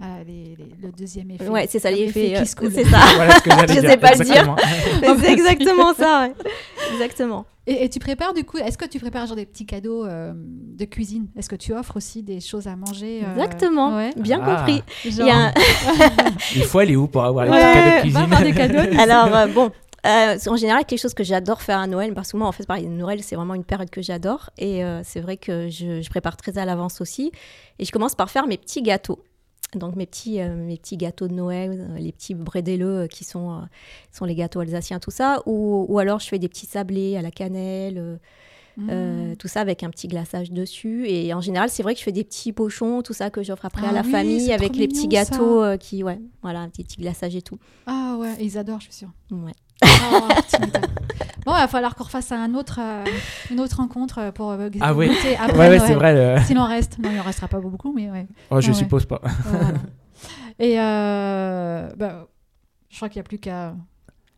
Ah, les- les- le deuxième effet. ouais, c'est ça l'effet. euh, qui se coule. c'est ça. Voilà ce que Je <laughs> dire. sais pas le dire. exactement. <laughs> c'est exactement ça. ouais. <laughs> Exactement. Et, et tu prépares du coup, est-ce que tu prépares genre des petits cadeaux euh, de cuisine? Est-ce que tu offres aussi des choses à manger euh, Exactement. ouais. Bien Ah. compris. Genre, Il y a un- Il faut aller où pour avoir les Ouais, petits cadeaux de va cuisine avoir des cadeaux. Alors, euh, bon, euh, en général, quelque chose que j'adore faire à Noël, parce que moi, en fait, pareil, Noël, c'est vraiment une période que j'adore. Et euh, c'est vrai que je, je prépare très à l'avance aussi. Et je commence par faire mes petits gâteaux. Donc, mes petits, euh, mes petits gâteaux de Noël, euh, les petits brédelleux euh, qui sont, euh, sont les gâteaux alsaciens, tout ça. Ou, ou alors, je fais des petits sablés à la cannelle. euh, Mmh. tout ça avec un petit glaçage dessus. Et en général, c'est vrai que je fais des petits pochons, tout ça que j'offre après Ah à la oui, famille avec les petits mignon, gâteaux qui, ouais, voilà, des petits glaçages et tout. Ah ouais, ils adorent, je suis sûre. Ouais. Oh, bon, il va falloir qu'on refasse un autre, euh, une autre rencontre euh, pour euh, Ah oui. goûter après Ouais, ouais, Noël. c'est vrai. le- S'il en reste. Non, il en restera pas beaucoup, mais ouais. Oh, je Ah ouais. suppose pas. Voilà. Et euh, bah, je crois qu'il n'y a plus qu'à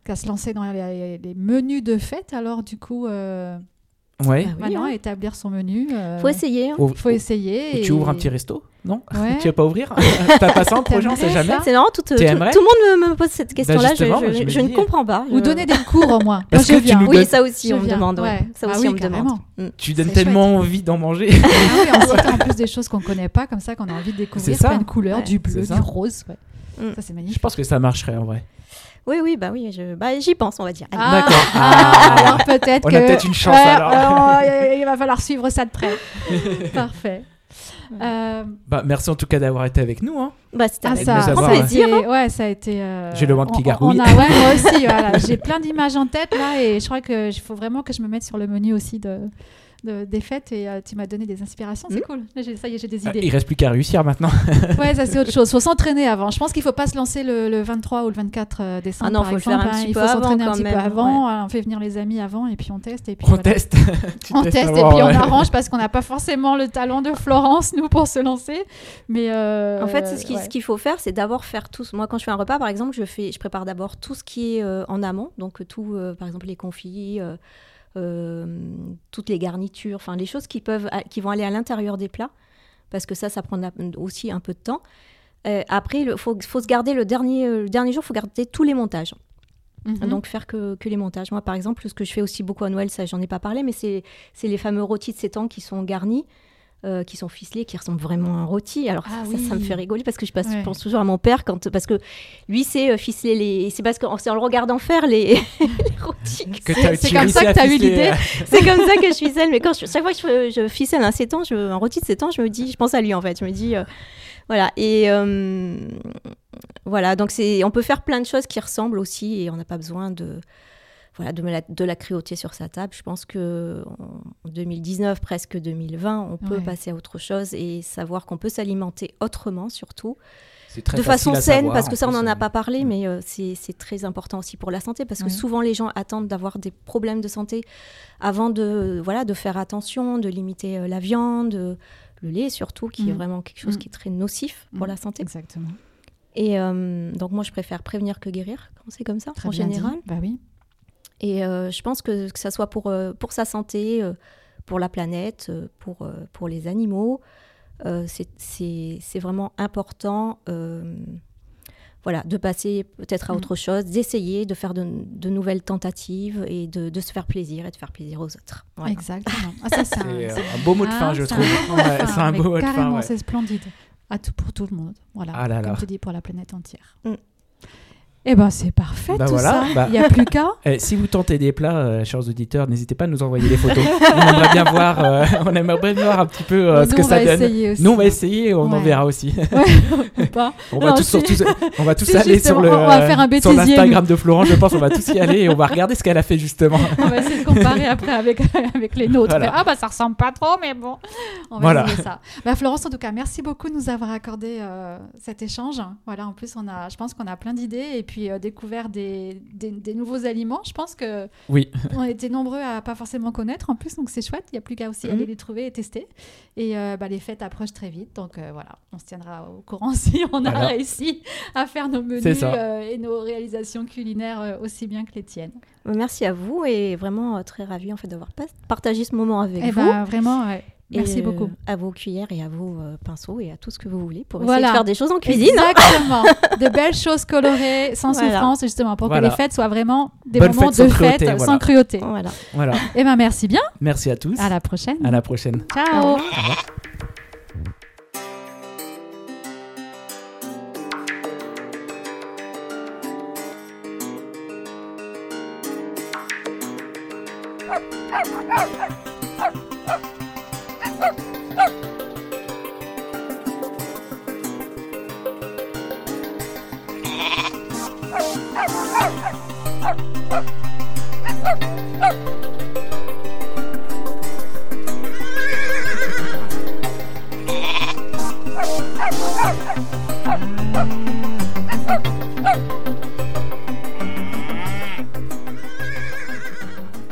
qu'à se lancer dans les, les menus de fête. Alors, du coup, euh, Ouais. Ah oui, maintenant, hein. établir son menu. euh, Faut essayer. hein. Faut essayer. ou et- tu ouvres un petit resto? Non Ouais. Tu vas pas ouvrir T'as pas ça en projet, on sait jamais. C'est marrant, tout, tout, le monde me, me pose cette question-là. je, je- je je ne dis- comprends pas. Ou Je- donner des cours au moins. <laughs> Parce Moi, je que tu Oui, ça aussi, Je on me demande. ouais. Ça Ah aussi, oui, on me demande. Tu donnes tellement envie d'en manger. Ah oui, en citant en plus des choses qu'on connaît pas, comme ça, qu'on a envie de découvrir C'est ça. plein de couleurs, du bleu, du rose. Mm. Ça, c'est Je magnifique. pense que ça marcherait en vrai. Oui, oui, bah oui, je- bah, j'y pense, on va dire. Ah, D'accord. ah, alors peut-être On que... a peut-être une chance, Ouais, alors. euh, il va falloir suivre ça de près. <laughs> Parfait. Euh, Bah, merci en tout cas d'avoir été avec nous. Hein. Bah, c'était ah, avec nous plaisir. ouais, ça a été. euh, J'ai le ventre qui gargouille. on a- ouais, moi aussi, voilà. <laughs> J'ai plein d'images en tête là, et je crois que il faut vraiment que je me mette sur le menu aussi de de- des fêtes et euh, tu m'as donné des inspirations. C'est Mhm. cool. Là, ça y est, j'ai des Euh, idées. Il reste plus qu'à réussir maintenant. <laughs> Ouais, ça c'est autre chose. Faut s'entraîner avant. Je pense qu'il faut pas se lancer le, le 23 ou le 24 euh, décembre. Ah non, par faut le faire exemple, un hein. petit Il peu faut s'entraîner un petit peu même, avant. euh, On fait venir les amis avant et puis on teste et puis On voilà. teste. <laughs> On teste et puis on ouais. arrange parce qu'on n'a pas forcément le talent de Florence nous pour se lancer. Mais euh, En fait, ce qui- ouais. qu'il faut faire, c'est d'abord faire tout. Moi, quand je fais un repas, par exemple, je, fais, je prépare d'abord tout ce qui est euh, en amont. Donc, tout, euh, par exemple, les confits, euh, euh, toutes les garnitures, enfin, les choses qui, peuvent, qui vont aller à l'intérieur des plats. Parce que ça, ça prend aussi un peu de temps. Euh, après, il faut, faut se garder le dernier, euh, le dernier jour, il faut garder tous les montages. Mhm. Donc, faire que, que les montages. Moi, par exemple, ce que je fais aussi beaucoup à Noël, ça, j'en ai pas parlé, mais c'est c'est les fameux rôtis de 7 ans qui sont garnis. Euh, qui sont ficelés, qui ressemblent vraiment à un rôti. Alors Ah ça, ça me fait rigoler parce que je, passe, je Ouais. pense toujours à mon père quand parce que lui c'est euh, ficeler les. C'est parce que c'est en le regardant faire les, <laughs> les rôtis. Que C'est- tu comme ça que à t'as eu l'idée. euh, C'est comme ça que je ficelle. Mais quand je- chaque fois que je, je ficelle un 7 ans, je, un rôti de 7 ans, je me dis, je pense à lui en fait. Je me dis, euh, voilà. Et euh, voilà, donc c'est, on peut faire plein de choses qui ressemblent aussi et on n'a pas besoin de, voilà, de, la, de la cruauté sur sa table. Je pense que en 2019, presque 2020, on peut Ouais. passer à autre chose et savoir qu'on peut s'alimenter autrement surtout très de façon saine, savoir, parce que ça, on n'en euh, a pas parlé, mm. mais euh, c'est très important aussi pour la santé, parce que souvent les gens attendent d'avoir des problèmes de santé avant de, voilà, de faire attention, de limiter euh, la viande, euh, le lait surtout, qui est Mm. vraiment quelque chose Mm. qui est très nocif pour la santé. Exactement. Et euh, donc moi, je préfère prévenir que guérir, quand c'est comme ça, Très en bien dit. général. Bah oui. Et euh, je pense que que ça soit pour, euh, pour sa santé, euh, pour la planète, pour, euh, pour les animaux, euh, c'est- c'est c'est vraiment important euh, voilà, de passer peut-être à Mm. autre chose, d'essayer, de faire de, de nouvelles tentatives et de, de se faire plaisir et de faire plaisir aux autres. Voilà. Exactement. Ah, ça, c'est <laughs> un, beau mot de fin, Ah, je c'est trouve. Ouais, fin, C'est un beau mot de fin. Carrément, ouais. c'est splendide. À tout, pour tout le monde. Voilà. Ah là là. Comme tu dis, pour la planète entière. Mm. Eh ben, c'est parfait Bah tout voilà, ça. bah- Il n'y a plus qu'à. <laughs> Eh, si vous tentez des plats, euh, chers auditeurs, n'hésitez pas à nous envoyer des photos. on aimerait bien voir, euh, <laughs> on aimerait bien voir un petit peu euh, Nous, ce que on ça va donne. essayer aussi. Nous, on va essayer et on en Ouais. verra aussi. <laughs> Ouais, pas. On va Non, tous, si- sur tous- on va tous si, aller sur le on va faire un sur l'Instagram de Florence, je pense. On va tous y aller et on va regarder ce qu'elle a fait justement. On va essayer de comparer après avec, avec les nôtres. Voilà. Ah bah ça ressemble pas trop, mais bon. On va Voilà. essayer ça. Bah, Florence, en tout cas, merci beaucoup de nous avoir accordé euh, cet échange. Voilà, en plus, on a, je pense qu'on a plein d'idées et puis euh, découvert des, des, des nouveaux aliments. Je pense que Oui, <laughs> on était nombreux à pas forcément connaître en plus, donc c'est chouette. Il n'y a plus qu'à aussi aller Mhm. les trouver et tester. Et euh, bah, les fêtes approchent très vite, donc euh, voilà, on se tiendra au courant <laughs> si on a Voilà. réussi à faire nos menus euh, et nos réalisations culinaires euh, aussi bien que les tiennes. Merci à vous et vraiment très ravie en fait d'avoir partagé ce moment avec Eh vous. ben, vraiment, ouais. Merci euh, beaucoup. À vos cuillères et à vos euh, pinceaux et à tout ce que vous voulez pour Voilà. essayer de faire des choses en cuisine. hein. Exactement. <laughs> de belles choses colorées, sans Voilà. souffrance, justement, pour Voilà. que les fêtes soient vraiment des Bonne moments fête de sans fête cruauté, sans cruauté. Voilà. voilà. Eh ben, merci bien. Merci à tous. À la prochaine. À la prochaine. Ciao. Au revoir. Thank